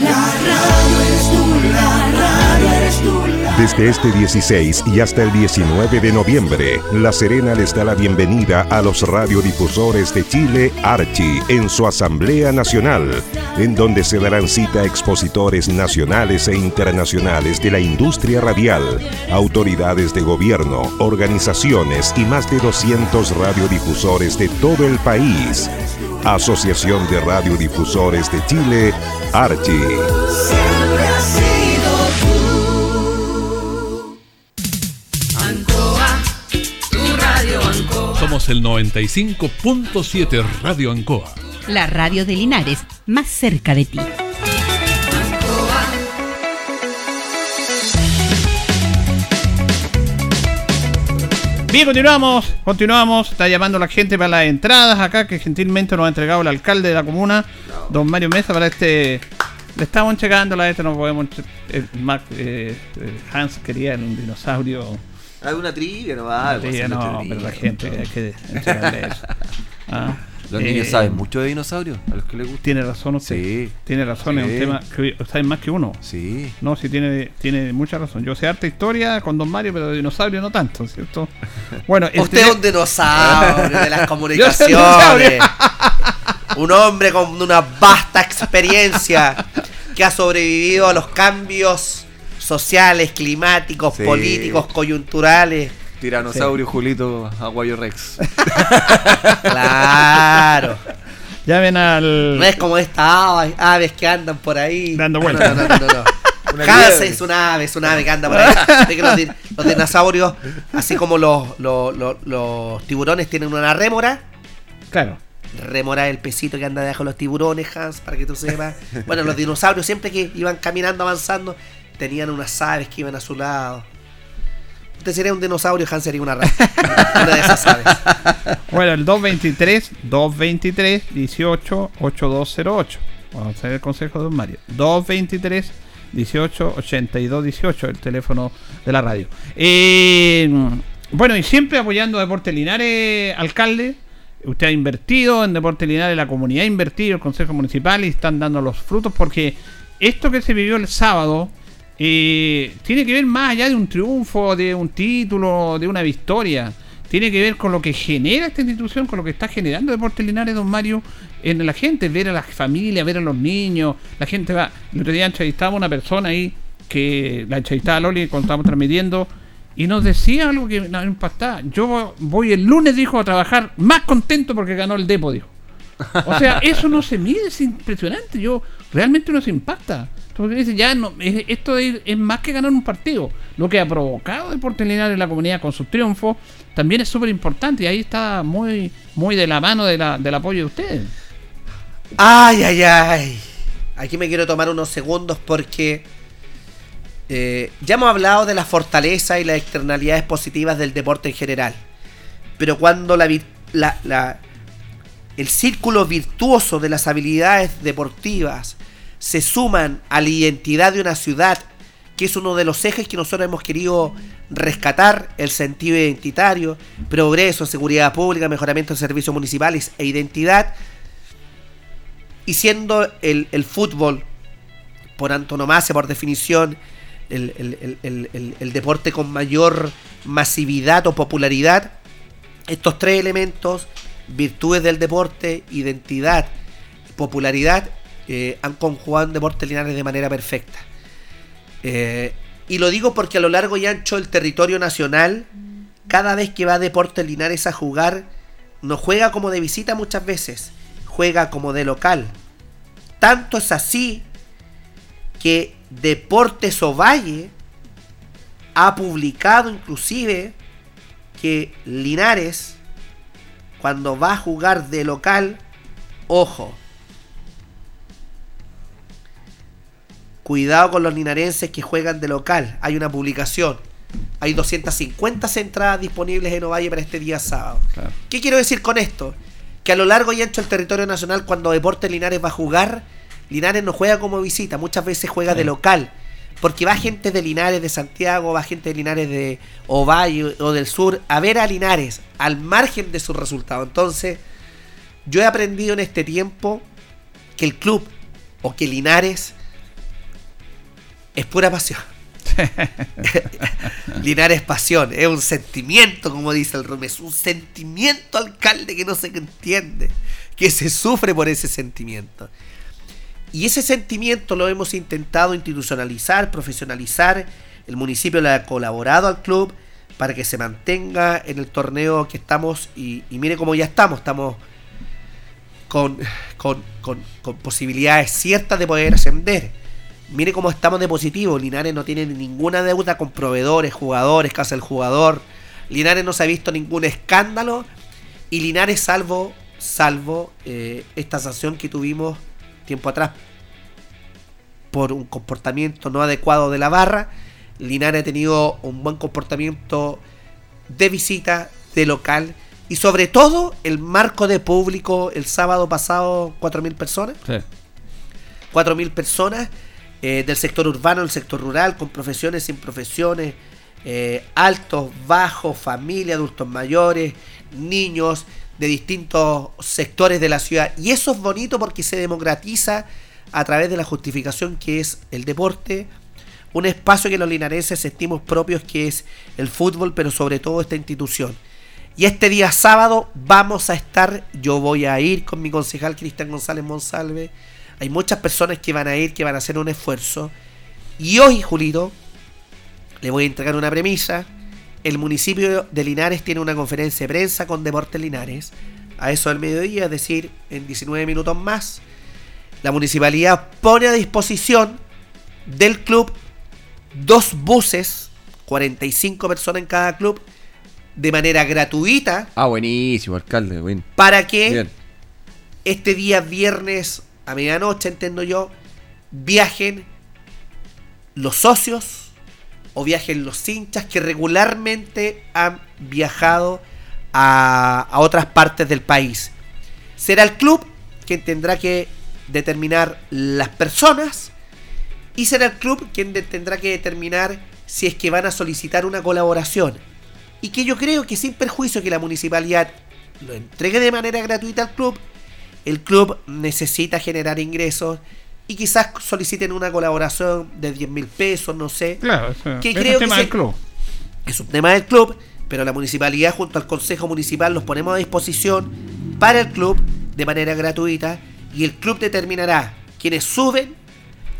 La radio es tu Desde este 16 y hasta el 19 de noviembre, La Serena les da la bienvenida a los radiodifusores de Chile, Archi, en su Asamblea Nacional, en donde se darán cita a expositores nacionales e internacionales de la industria radial, autoridades de gobierno, organizaciones y más de 200 radiodifusores de todo el país. Asociación de Radiodifusores de Chile, Archi. Ancoa, tu radio Ancoa. Somos el 95.7 Radio Ancoa. La radio de Linares, más cerca de ti. Bien, continuamos, continuamos. Está llamando la gente para las entradas acá, que gentilmente nos ha entregado el alcalde de la comuna, don Mario Mesa, para este. Le estamos checando la este, no podemos. eh, Mac- eh, eh, Hans quería un dinosaurio. Hay una trivia, no va. Una trivia, no, pero la gente hay que entregarle eso. Ah, Los niños eh, saben mucho de dinosaurios, a los que les gusta. Tiene razón usted. Sí. Tiene razón, es un tema que saben más que uno. Sí. No, sí tiene, tiene mucha razón. Yo sé harta historia con Don Mario, pero de dinosaurio no tanto, ¿cierto? Bueno, Usted es un dinosaurio de las comunicaciones. un hombre con una vasta experiencia que ha sobrevivido a los cambios sociales, climáticos, Sí. políticos, coyunturales. Tiranosaurio Julito Aguayo Rex. Claro. Llamen al. No es como esta ave- aves que andan por ahí. Dando vueltas. No, no, no, no. no. Es una ave, es una ave que anda por ahí. Que los, din- los dinosaurios, así como los, los, los- los tiburones tienen una rémora, Claro. Remora el pesito que anda debajo de los tiburones, Hans, para que tú sepas. Bueno, los dinosaurios siempre que iban caminando, avanzando, tenían unas aves que iban a su lado. Usted sería un dinosaurio, Hans sería una rata. Una de esas aves. Bueno, el 223 223 18 8208. Vamos a hacer el consejo de Don Mario. 223 18 82 18, el teléfono de la radio. Eh, bueno, y siempre apoyando a Deportes Linares, alcalde. Usted ha invertido en Deportes Linares, la comunidad ha invertido, el Consejo Municipal y están dando los frutos porque esto que se vivió el sábado eh, tiene que ver más allá de un triunfo, de un título, de una victoria. Tiene que ver con lo que genera esta institución, con lo que está generando Deportes Linares, don Mario, en la gente, ver a las familias, ver a los niños. La gente va. El otro día entrevistaba a una persona ahí, que la entrevistaba a Loli cuando estábamos transmitiendo, y nos decía algo que nos impactaba. Yo voy el lunes, dijo, a trabajar más contento porque ganó el Depo, dijo. O sea, eso no se mide, es impresionante. Yo realmente no se impacta. Entonces dice, ya no, es- esto es, es más que ganar un partido. Lo que ha provocado Deportes Linares en la comunidad con sus triunfos también es súper importante y ahí está muy, muy de la mano de la- del apoyo de ustedes. Ay, ay, ay. Aquí me quiero tomar unos segundos porque eh, ya hemos hablado de la fortaleza y las externalidades positivas del deporte en general. Pero cuando la, la- la- el círculo virtuoso de las habilidades deportivas se suman a la identidad de una ciudad, que es uno de los ejes que nosotros hemos querido rescatar, el sentido identitario, progreso, seguridad pública, mejoramiento de servicios municipales e identidad, y siendo el, el fútbol, por antonomasia, por definición, el, el- el- deporte con mayor masividad o popularidad, estos tres elementos, virtudes del deporte, identidad, popularidad, eh, han conjugado en Deportes Linares de manera perfecta. Eh, y lo digo porque a lo largo y ancho del territorio nacional, cada vez que va Deportes Linares a jugar, no juega como de visita muchas veces, juega como de local. Tanto es así que Deportes Ovalle ha publicado inclusive que Linares, cuando va a jugar de local, ojo, cuidado con los linarenses que juegan de local. Hay una publicación. Hay 250 entradas disponibles en Ovalle para este día sábado. ¿Qué quiero decir con esto? Que a lo largo y ancho del territorio nacional, cuando Deportes Linares va a jugar, Linares no juega como visita, muchas veces juega de local. Porque va gente de Linares de Santiago, va gente de Linares de Ovalle o del sur a ver a Linares, al margen de sus resultados. Entonces, yo he aprendido en este tiempo que el club o que Linares es pura pasión. Linares pasión, es un sentimiento, como dice el Rome, es un sentimiento alcalde que no se entiende, que se sufre por ese sentimiento. Y ese sentimiento lo hemos intentado institucionalizar, profesionalizar. El municipio le ha colaborado al club para que se mantenga en el torneo que estamos. Y, y mire cómo ya estamos. Estamos con, con, con, con posibilidades ciertas de poder ascender. Mire cómo estamos de positivo. Linares no tiene ninguna deuda con proveedores, jugadores, casa del jugador. Linares no se ha visto ningún escándalo. Y Linares, salvo, salvo eh, esta sanción que tuvimos tiempo atrás por un comportamiento no adecuado de la barra, Linares ha tenido un buen comportamiento de visita, de local y sobre todo el marco de público el sábado pasado 4.000 personas. Sí. 4.000 personas eh, del sector urbano, del sector rural, con profesiones, sin profesiones, eh, altos, bajos, familia, adultos mayores, niños de distintos sectores de la ciudad. Y eso es bonito porque se democratiza a través de la justificación que es el deporte, un espacio que los linarenses sentimos propios que es el fútbol, pero sobre todo esta institución. Y este día sábado vamos a estar, yo voy a ir con mi concejal Cristian González Monsalve, hay muchas personas que van a ir, que van a hacer un esfuerzo. Y hoy, Julito, le voy a entregar una premisa. El municipio de Linares tiene una conferencia de prensa con Deportes Linares. A eso del mediodía, es decir, en 19 minutos más. La municipalidad pone a disposición del club dos buses, 45 personas en cada club, de manera gratuita. Ah, buenísimo, alcalde. Para que Bien. este día viernes a medianoche, entiendo yo, viajen los socios o viajen los hinchas que regularmente han viajado a, a otras partes del país. Será el club quien tendrá que determinar las personas y será el club quien tendrá que determinar si es que van a solicitar una colaboración. Y que yo creo que sin perjuicio que la municipalidad lo entregue de manera gratuita al club, el club necesita generar ingresos y quizás soliciten una colaboración de 10 mil pesos, no sé. Claro, eso- que es un creo tema que del se- club. es un tema del club, pero la municipalidad junto al consejo municipal los ponemos a disposición para el club de manera gratuita y el club determinará quiénes suben,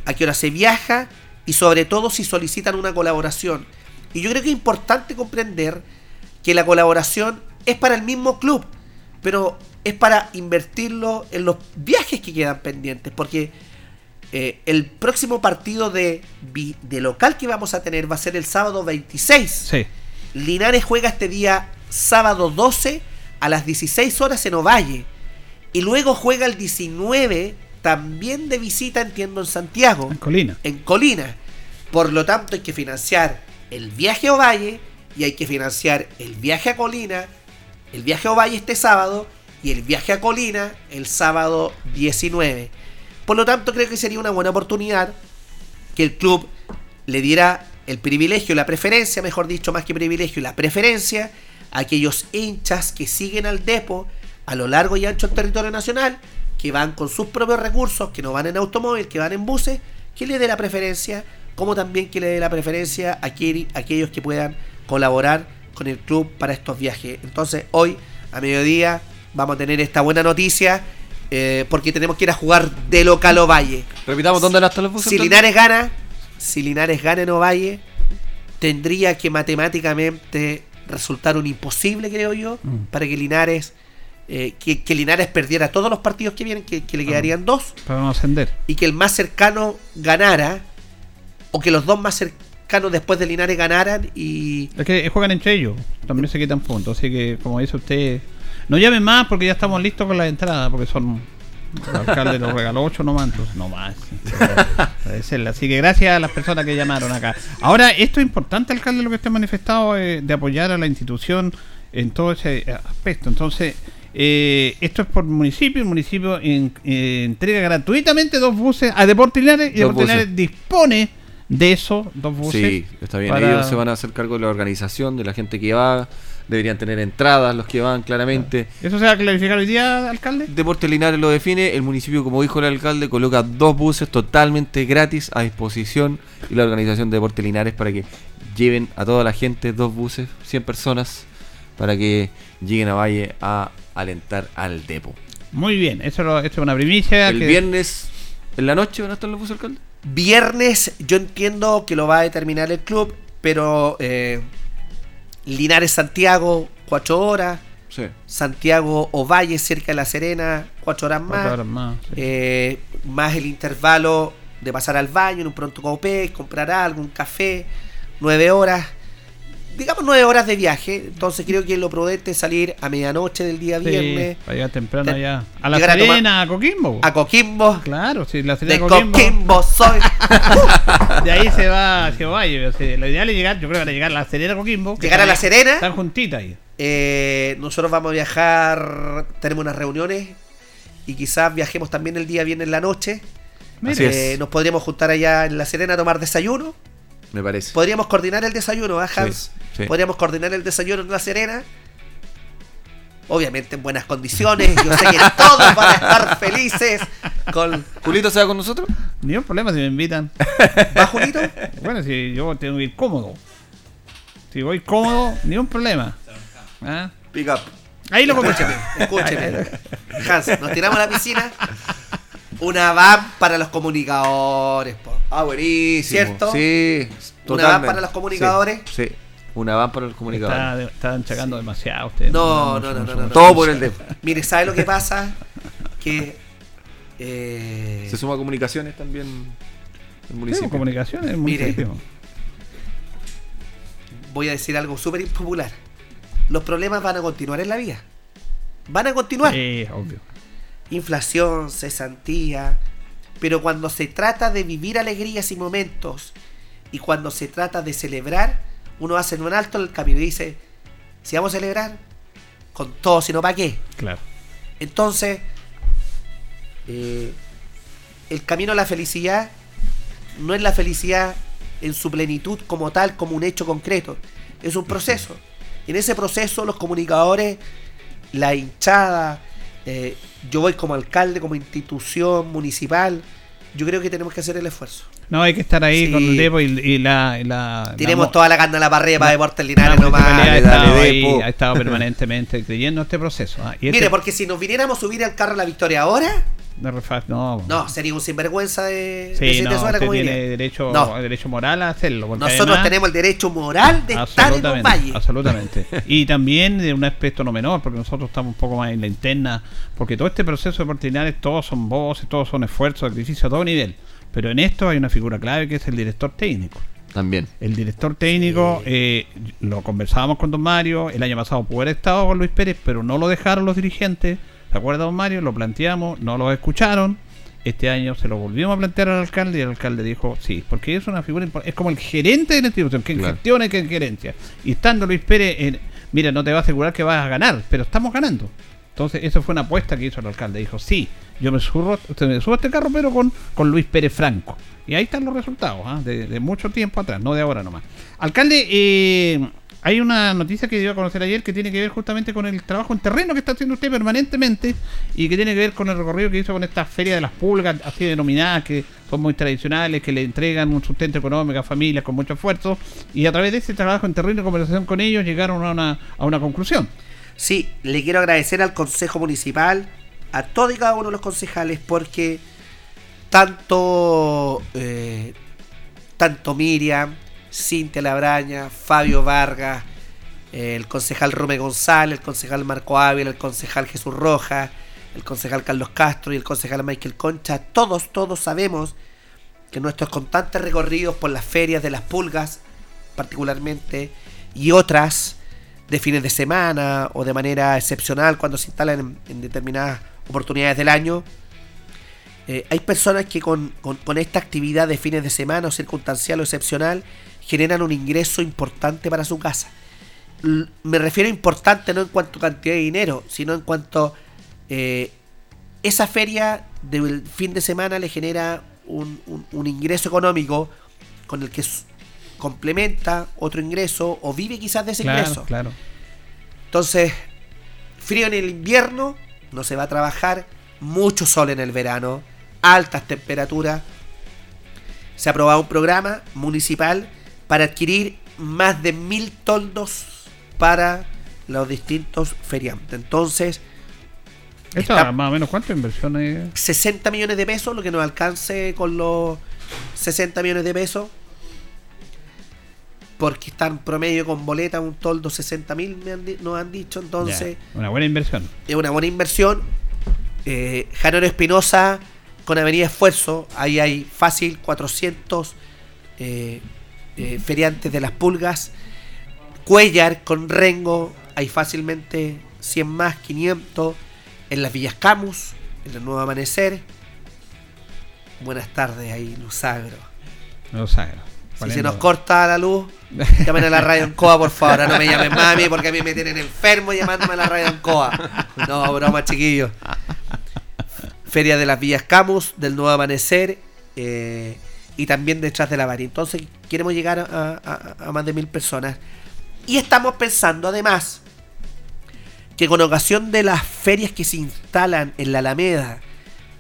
a qué hora se viaja y sobre todo si solicitan una colaboración. Y yo creo que es importante comprender que la colaboración es para el mismo club, pero es para invertirlo en los viajes que quedan pendientes, porque eh, el próximo partido de, de local que vamos a tener va a ser el sábado 26. Sí. Linares juega este día sábado 12 a las 16 horas en Ovalle. Y luego juega el 19 también de visita, entiendo, en Santiago. En Colina. En Colina. Por lo tanto, hay que financiar el viaje a Ovalle y hay que financiar el viaje a Colina, el viaje a Ovalle este sábado y el viaje a Colina el sábado 19. Por lo tanto, creo que sería una buena oportunidad que el club le diera el privilegio, la preferencia, mejor dicho, más que privilegio, la preferencia a aquellos hinchas que siguen al depo a lo largo y ancho del territorio nacional, que van con sus propios recursos, que no van en automóvil, que van en buses, que le dé la preferencia, como también que le dé la preferencia a, aquel- a aquellos que puedan colaborar con el club para estos viajes. Entonces, hoy, a mediodía, vamos a tener esta buena noticia. eh, porque tenemos que ir a jugar de local o valle. Repitamos, ¿dónde están los? Si Linares gana, si Linares gana en Ovalle, tendría que matemáticamente resultar un imposible, creo yo, Mm. para que Linares eh, que, que Linares perdiera todos los partidos que vienen, que, que le quedarían dos, Para no ascender. y que el más cercano ganara, o que los dos más cercanos después de Linares ganaran y... Es que juegan entre ellos, también se quitan puntos, así que como dice usted, no llamen más porque ya estamos listos con la entrada, porque son el alcalde nos regaló ocho nomás, entonces no más. Así que gracias a las personas que llamaron acá. Ahora, esto es importante, alcalde, lo que usted ha manifestado, eh, de apoyar a la institución en todo ese aspecto. Entonces, eh, esto es por municipio, el municipio en- eh, entrega gratuitamente dos buses a Deportes Linares y. Linares dispone de eso, dos buses. Sí, está bien. para- Ellos se van a hacer cargo de la organización, de la gente que va deberían tener entradas los que van claramente. ¿Eso se va a clarificar hoy día, alcalde? Deportes Linares lo define, el municipio, como dijo el alcalde, coloca dos buses totalmente gratis a disposición y la organización de Deportes Linares para que lleven a toda la gente dos buses, 100 personas, para que lleguen a Valle a alentar al depo. Muy bien, eso lo- esto es una primicia. El que- viernes en la noche van a estar los buses, alcalde. Viernes, yo entiendo que lo va a determinar el club, pero eh, Linares Santiago, cuatro horas. Sí. Santiago Ovalle, cerca de La Serena, cuatro horas más. Cuatro horas más, sí. Eh, más el intervalo de pasar al baño en un pronto copé, comprar algo, un café, nueve horas. Digamos nueve horas de viaje. Entonces creo que lo prudente es salir a medianoche del día Sí, viernes. para llegar temprano Te- allá. A la a Serena, a Coquimbo. A Coquimbo. Claro, sí, la De Serena Coquimbo. Coquimbo soy. De ahí se va o sea, lo ideal es llegar, yo creo que era llegar a la Serena Coquimbo. Llegar a La Serena. Están juntitas ahí. Eh, nosotros vamos a viajar, tenemos unas reuniones y quizás viajemos también el día viernes en la noche. Eh. Nos podríamos juntar allá en La Serena a tomar desayuno. Me parece. Podríamos coordinar el desayuno, ¿ah, Hans? Sí, sí. Podríamos coordinar el desayuno en La Serena. Obviamente en buenas condiciones. Yo sé que todos van a estar felices con... ¿Julito se va con nosotros? Ni un problema si me invitan. ¿Va Julito? Bueno, si yo tengo que ir cómodo. Si voy cómodo, ni un problema. ¿Ah? Pick up. Ahí lo Escúcheme, escúcheme. Hans, nos tiramos a la piscina. Una van para los comunicadores, po. Ah, buenísimo. ¿Cierto? Sí, Una totalmente. van para los comunicadores. Sí, sí. una van para los Está, comunicadores. de- están chacando demasiado ustedes. No, no, no, no, no, no. Todo por el depo. Mire, ¿sabe lo que pasa? Que. eh, Se suma a comunicaciones también el Sí, municipio. comunicaciones, Mire. municipio. voy a decir algo súper impopular. Los problemas van a continuar en la vida. Van a continuar. Sí, obvio. Inflación, cesantía. Pero cuando se trata de vivir alegrías y momentos, y cuando se trata de celebrar, uno hace un alto en el camino y dice: Si vamos a celebrar, con todo, si no, ¿para qué? Claro. Entonces, eh, el camino a la felicidad no es la felicidad en su plenitud como tal, como un hecho concreto. Es un proceso. En ese proceso los comunicadores, la hinchada, eh, yo voy como alcalde, como institución municipal, yo creo que tenemos que hacer el esfuerzo. No, hay que estar ahí Sí. con el depo y, y la, y la- Tiremos la- toda la carne a la parrilla para Deportes Linares nomás. ha estado ahí, ha estado permanentemente creyendo este proceso. ah, y este- Mire, porque si nos viniéramos a subir al carro a la victoria ahora, refa- no, no, sería un sinvergüenza de, Sí, de no, usted tiene derecho, No. derecho moral a hacerlo. Nosotros además- tenemos el derecho moral de estar en un valle. Absolutamente. Y también de un aspecto no menor, porque nosotros estamos un poco más en la interna, porque todo este proceso de Portinares, todos son voces, todos son esfuerzos, sacrificios a todo nivel. Pero en esto hay una figura clave que es el director técnico. También. El director técnico, eh, lo conversábamos con don Mario, el año pasado pudo haber estado con Luis Pérez, pero no lo dejaron los dirigentes. ¿Se acuerda don Mario? Lo planteamos, no lo escucharon. Este año se lo volvimos a plantear al alcalde y el alcalde dijo sí, porque es una figura impor- es como el gerente de la institución, que Claro. gestiona y que gerencia. Y estando Luis Pérez, en- mira, no te va a asegurar que vas a ganar, pero estamos ganando. Entonces, eso fue una apuesta que hizo el alcalde. Dijo, sí, yo me subo, usted me subo a este carro, pero con, con Luis Pérez Franco. Y ahí están los resultados, ¿ah? de, de mucho tiempo atrás, no de ahora nomás. Alcalde, eh, hay una noticia que dio a conocer ayer que tiene que ver justamente con el trabajo en terreno que está haciendo usted permanentemente y que tiene que ver con el recorrido que hizo con esta feria de las pulgas, así denominadas, que son muy tradicionales, que le entregan un sustento económico a familias con mucho esfuerzo. Y a través de ese trabajo en terreno y conversación con ellos llegaron a una, a una conclusión. Sí, le quiero agradecer al Consejo Municipal, a todos y cada uno de los concejales, porque tanto, eh, tanto Miriam, Cintia Labraña, Fabio Vargas, el concejal Rome González, el concejal Marco Ávila, el concejal Jesús Rojas, el concejal Carlos Castro y el concejal Michael Concha, todos, todos sabemos que nuestros constantes recorridos por las ferias de las pulgas, particularmente, y otras de fines de semana o de manera excepcional cuando se instalan en, en determinadas oportunidades del año, eh, hay personas que con, con- con esta actividad de fines de semana o circunstancial o excepcional generan un ingreso importante para su casa. L- me refiero a importante no en cuanto a cantidad de dinero, sino en cuanto eh, esa feria del fin de semana le genera un, un- un ingreso económico con el que complementa otro ingreso o vive quizás de ese Claro, ingreso. claro. Entonces, frío en el invierno, no se va a trabajar, mucho sol en el verano, altas temperaturas. Se ha aprobado un programa municipal para adquirir más de mil toldos para los distintos feriantes. Entonces, ¿Esto Está- más o menos cuánto inversión es? 60 millones de pesos, lo que nos alcance con los 60 millones de pesos. Porque están promedio con boleta un toldo 60 mil, nos han dicho. Entonces, Ya, una buena inversión. es una buena inversión. Eh, Janero Espinosa con Avenida Esfuerzo, ahí hay fácil 400 eh, eh, feriantes de las pulgas. Cuellar con Rengo, hay fácilmente 100 más, 500. En las Villas Camus, en el Nuevo Amanecer. Buenas tardes ahí, Luzagro. Sabe. Si se nos corta la luz, llamen a la radio Ancoa, por favor. No me llamen mami porque a mí me tienen enfermo llamándome a la radio Ancoa. No, broma, chiquillos. Feria de las Villas Camus, del Nuevo Amanecer eh, y también detrás de la Bari. Entonces, queremos llegar a, a- a más de mil personas. Y estamos pensando además que con ocasión de las ferias que se instalan en la Alameda,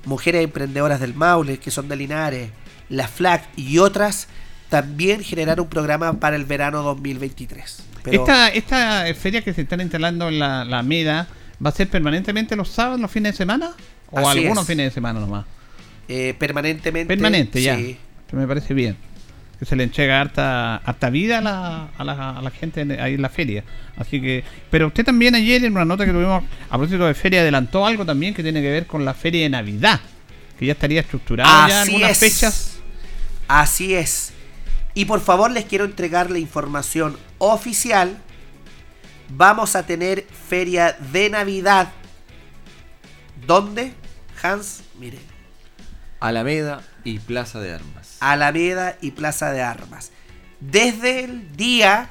Mujeres Emprendedoras del Maule, que son de Linares, la FLAC y otras, también generar un programa para el verano 2023. Pero Esta, esta feria que se están instalando en la, la MEDA, ¿va a ser permanentemente los sábados, los fines de semana? ¿O algunos es. fines de semana nomás? eh, permanentemente. Permanente, ya. Que me parece bien. Que se le entrega harta, harta vida a la, a, la, a la gente en- ahí en la feria. Así que. Pero usted también ayer en una nota que tuvimos a propósito de feria adelantó algo también que tiene que ver con la feria de Navidad. Que ya estaría estructurada ya Así algunas es. fechas. Así es. Y por favor les quiero entregar la información oficial. Vamos a tener feria de Navidad. ¿Dónde? Hans, mire. Alameda y Plaza de Armas. Alameda y Plaza de Armas. Desde el día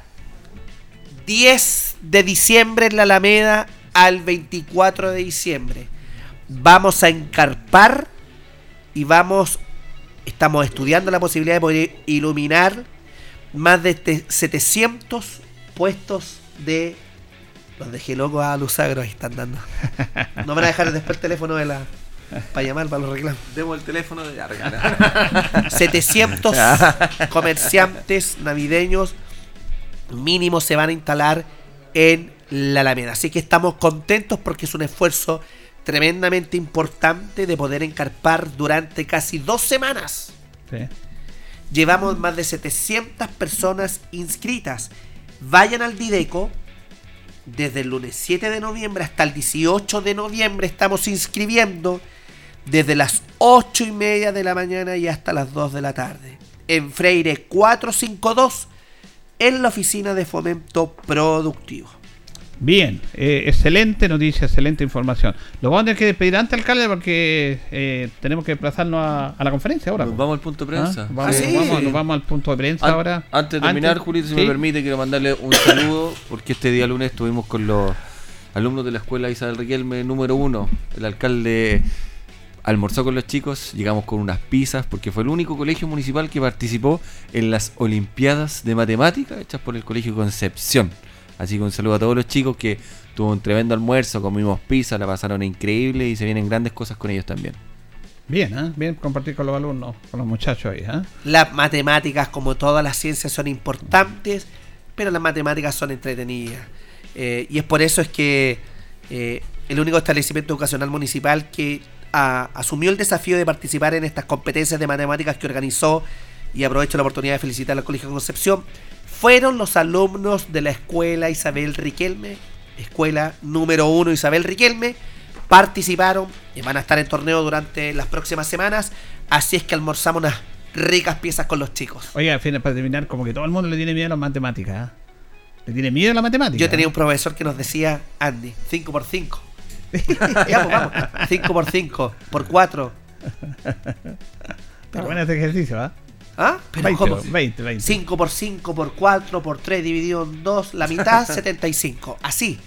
10 de diciembre en la Alameda al 24 de diciembre. Vamos a encarpar y vamos, estamos estudiando la posibilidad de poder iluminar más de te- 700 puestos de... Los dejé locos a Luzagro, ahí están dando. No van a dejar después el teléfono de la... Para llamar, para los reclamos. Demos el teléfono de Argana. 700 comerciantes navideños mínimo se van a instalar en la Alameda. Así que estamos contentos porque es un esfuerzo tremendamente importante de poder encarpar durante casi dos semanas. Sí. Llevamos más de 700 personas inscritas. Vayan al Dideco. Desde el lunes 7 de noviembre hasta el 18 de noviembre estamos inscribiendo desde las 8 y media de la mañana y hasta las 2 de la tarde. En Freire 452 en la oficina de fomento productivo. Bien, eh, excelente noticia, excelente información. Lo vamos a tener que despedir antes, alcalde, porque eh, tenemos que desplazarnos a, a la conferencia ahora. Nos vamos al punto de prensa. ¿Ah? Vamos, Sí. vamos- nos vamos al punto de prensa An- ahora. Antes de terminar, Antes- Julito, si ¿sí? me permite, quiero mandarle un saludo, porque este día lunes estuvimos con los alumnos de la escuela Isabel Riquelme número uno. El alcalde almorzó con los chicos, llegamos con unas pizzas, porque fue el único colegio municipal que participó en las Olimpiadas de Matemáticas hechas por el Colegio Concepción. Así que un saludo a todos los chicos que tuvo un tremendo almuerzo, comimos pizza, la pasaron increíble y se vienen grandes cosas con ellos también. Bien, ¿eh? bien compartir con los alumnos, con los muchachos ahí. ¿eh? Las matemáticas, como todas las ciencias, son importantes, pero las matemáticas son entretenidas. Eh, y es por eso es que eh, el único establecimiento educacional municipal que asumió el desafío de participar en estas competencias de matemáticas que organizó, y aprovecho la oportunidad de felicitar al Colegio Concepción, fueron los alumnos de la escuela Isabel Riquelme, escuela número uno Isabel Riquelme, participaron y van a estar en torneo durante las próximas semanas, así es que almorzamos unas ricas piezas con los chicos. Oiga, para terminar, como que todo el mundo le tiene miedo a las matemáticas. ¿eh? ¿Le tiene miedo a la matemática? Yo tenía un profesor que nos decía, Andy, 5 por 5. ya, pues vamos. 5 por 5, por 4. Pero bueno este ejercicio, ¿ah? ¿Ah? Pero 20, ¿cómo? 20, 20. 5 por 5 por 4 por 3 dividido en 2, la mitad 75. Así,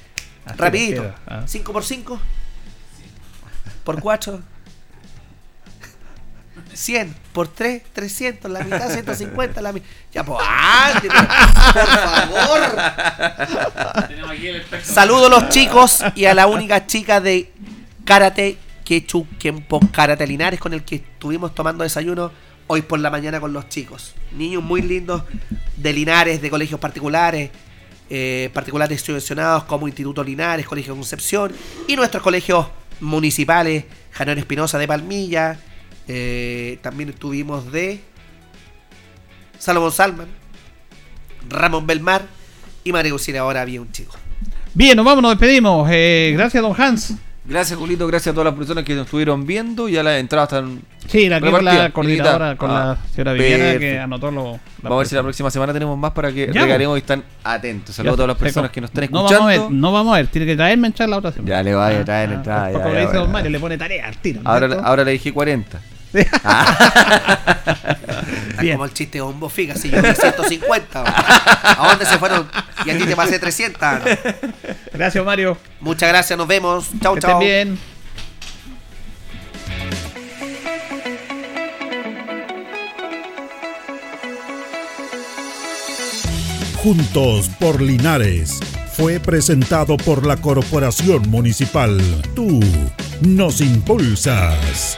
Así rapidito. ah. 5 por 5 por 4. 100 por 3, 300, la mitad 150, la mitad. Ya, pues, por favor. Saludos a los chicos y a la única chica de Karate Quechu Kempo Karate Linares con el que estuvimos tomando desayuno hoy por la mañana con los chicos. Niños muy lindos de Linares, de colegios particulares, eh, particulares subvencionados como Instituto Linares, Colegio Concepción y nuestros colegios municipales, Janón Espinosa de Palmilla, eh, también estuvimos de Salomón Salman, Ramón Belmar y María Lucina. Ahora había un chico. Bien, nos vamos, nos despedimos. Eh, gracias, don Hans. Gracias, Julito. Gracias a todas las personas que nos estuvieron viendo. Ya las entradas están. Sí, aquí con la coordinadora, con Ah, la señora Viviana, que anotó lo. la Vamos a ver si la próxima semana tenemos más para que Ya, regalemos y están atentos. Saludos a todas las personas seco. que nos están No escuchando. vamos a ver, no vamos a ver, tiene que traerme entrar la otra semana. Ya le vaya a Ah, traer ah, entrada. tampoco ya, le ya, dice don. Mario, le pone tarea al tiro. ¿no? Ahora, ahora le dije 40. Como el chiste de Bombo Figa, si yo vi 150. ¿no? ¿A dónde se fueron? Y a ti te pasé 300. ¿no? Gracias, Mario. Muchas gracias, nos vemos. Chau, Que chau. estén bien. Juntos por Linares fue presentado por la Corporación Municipal. Tú nos impulsas.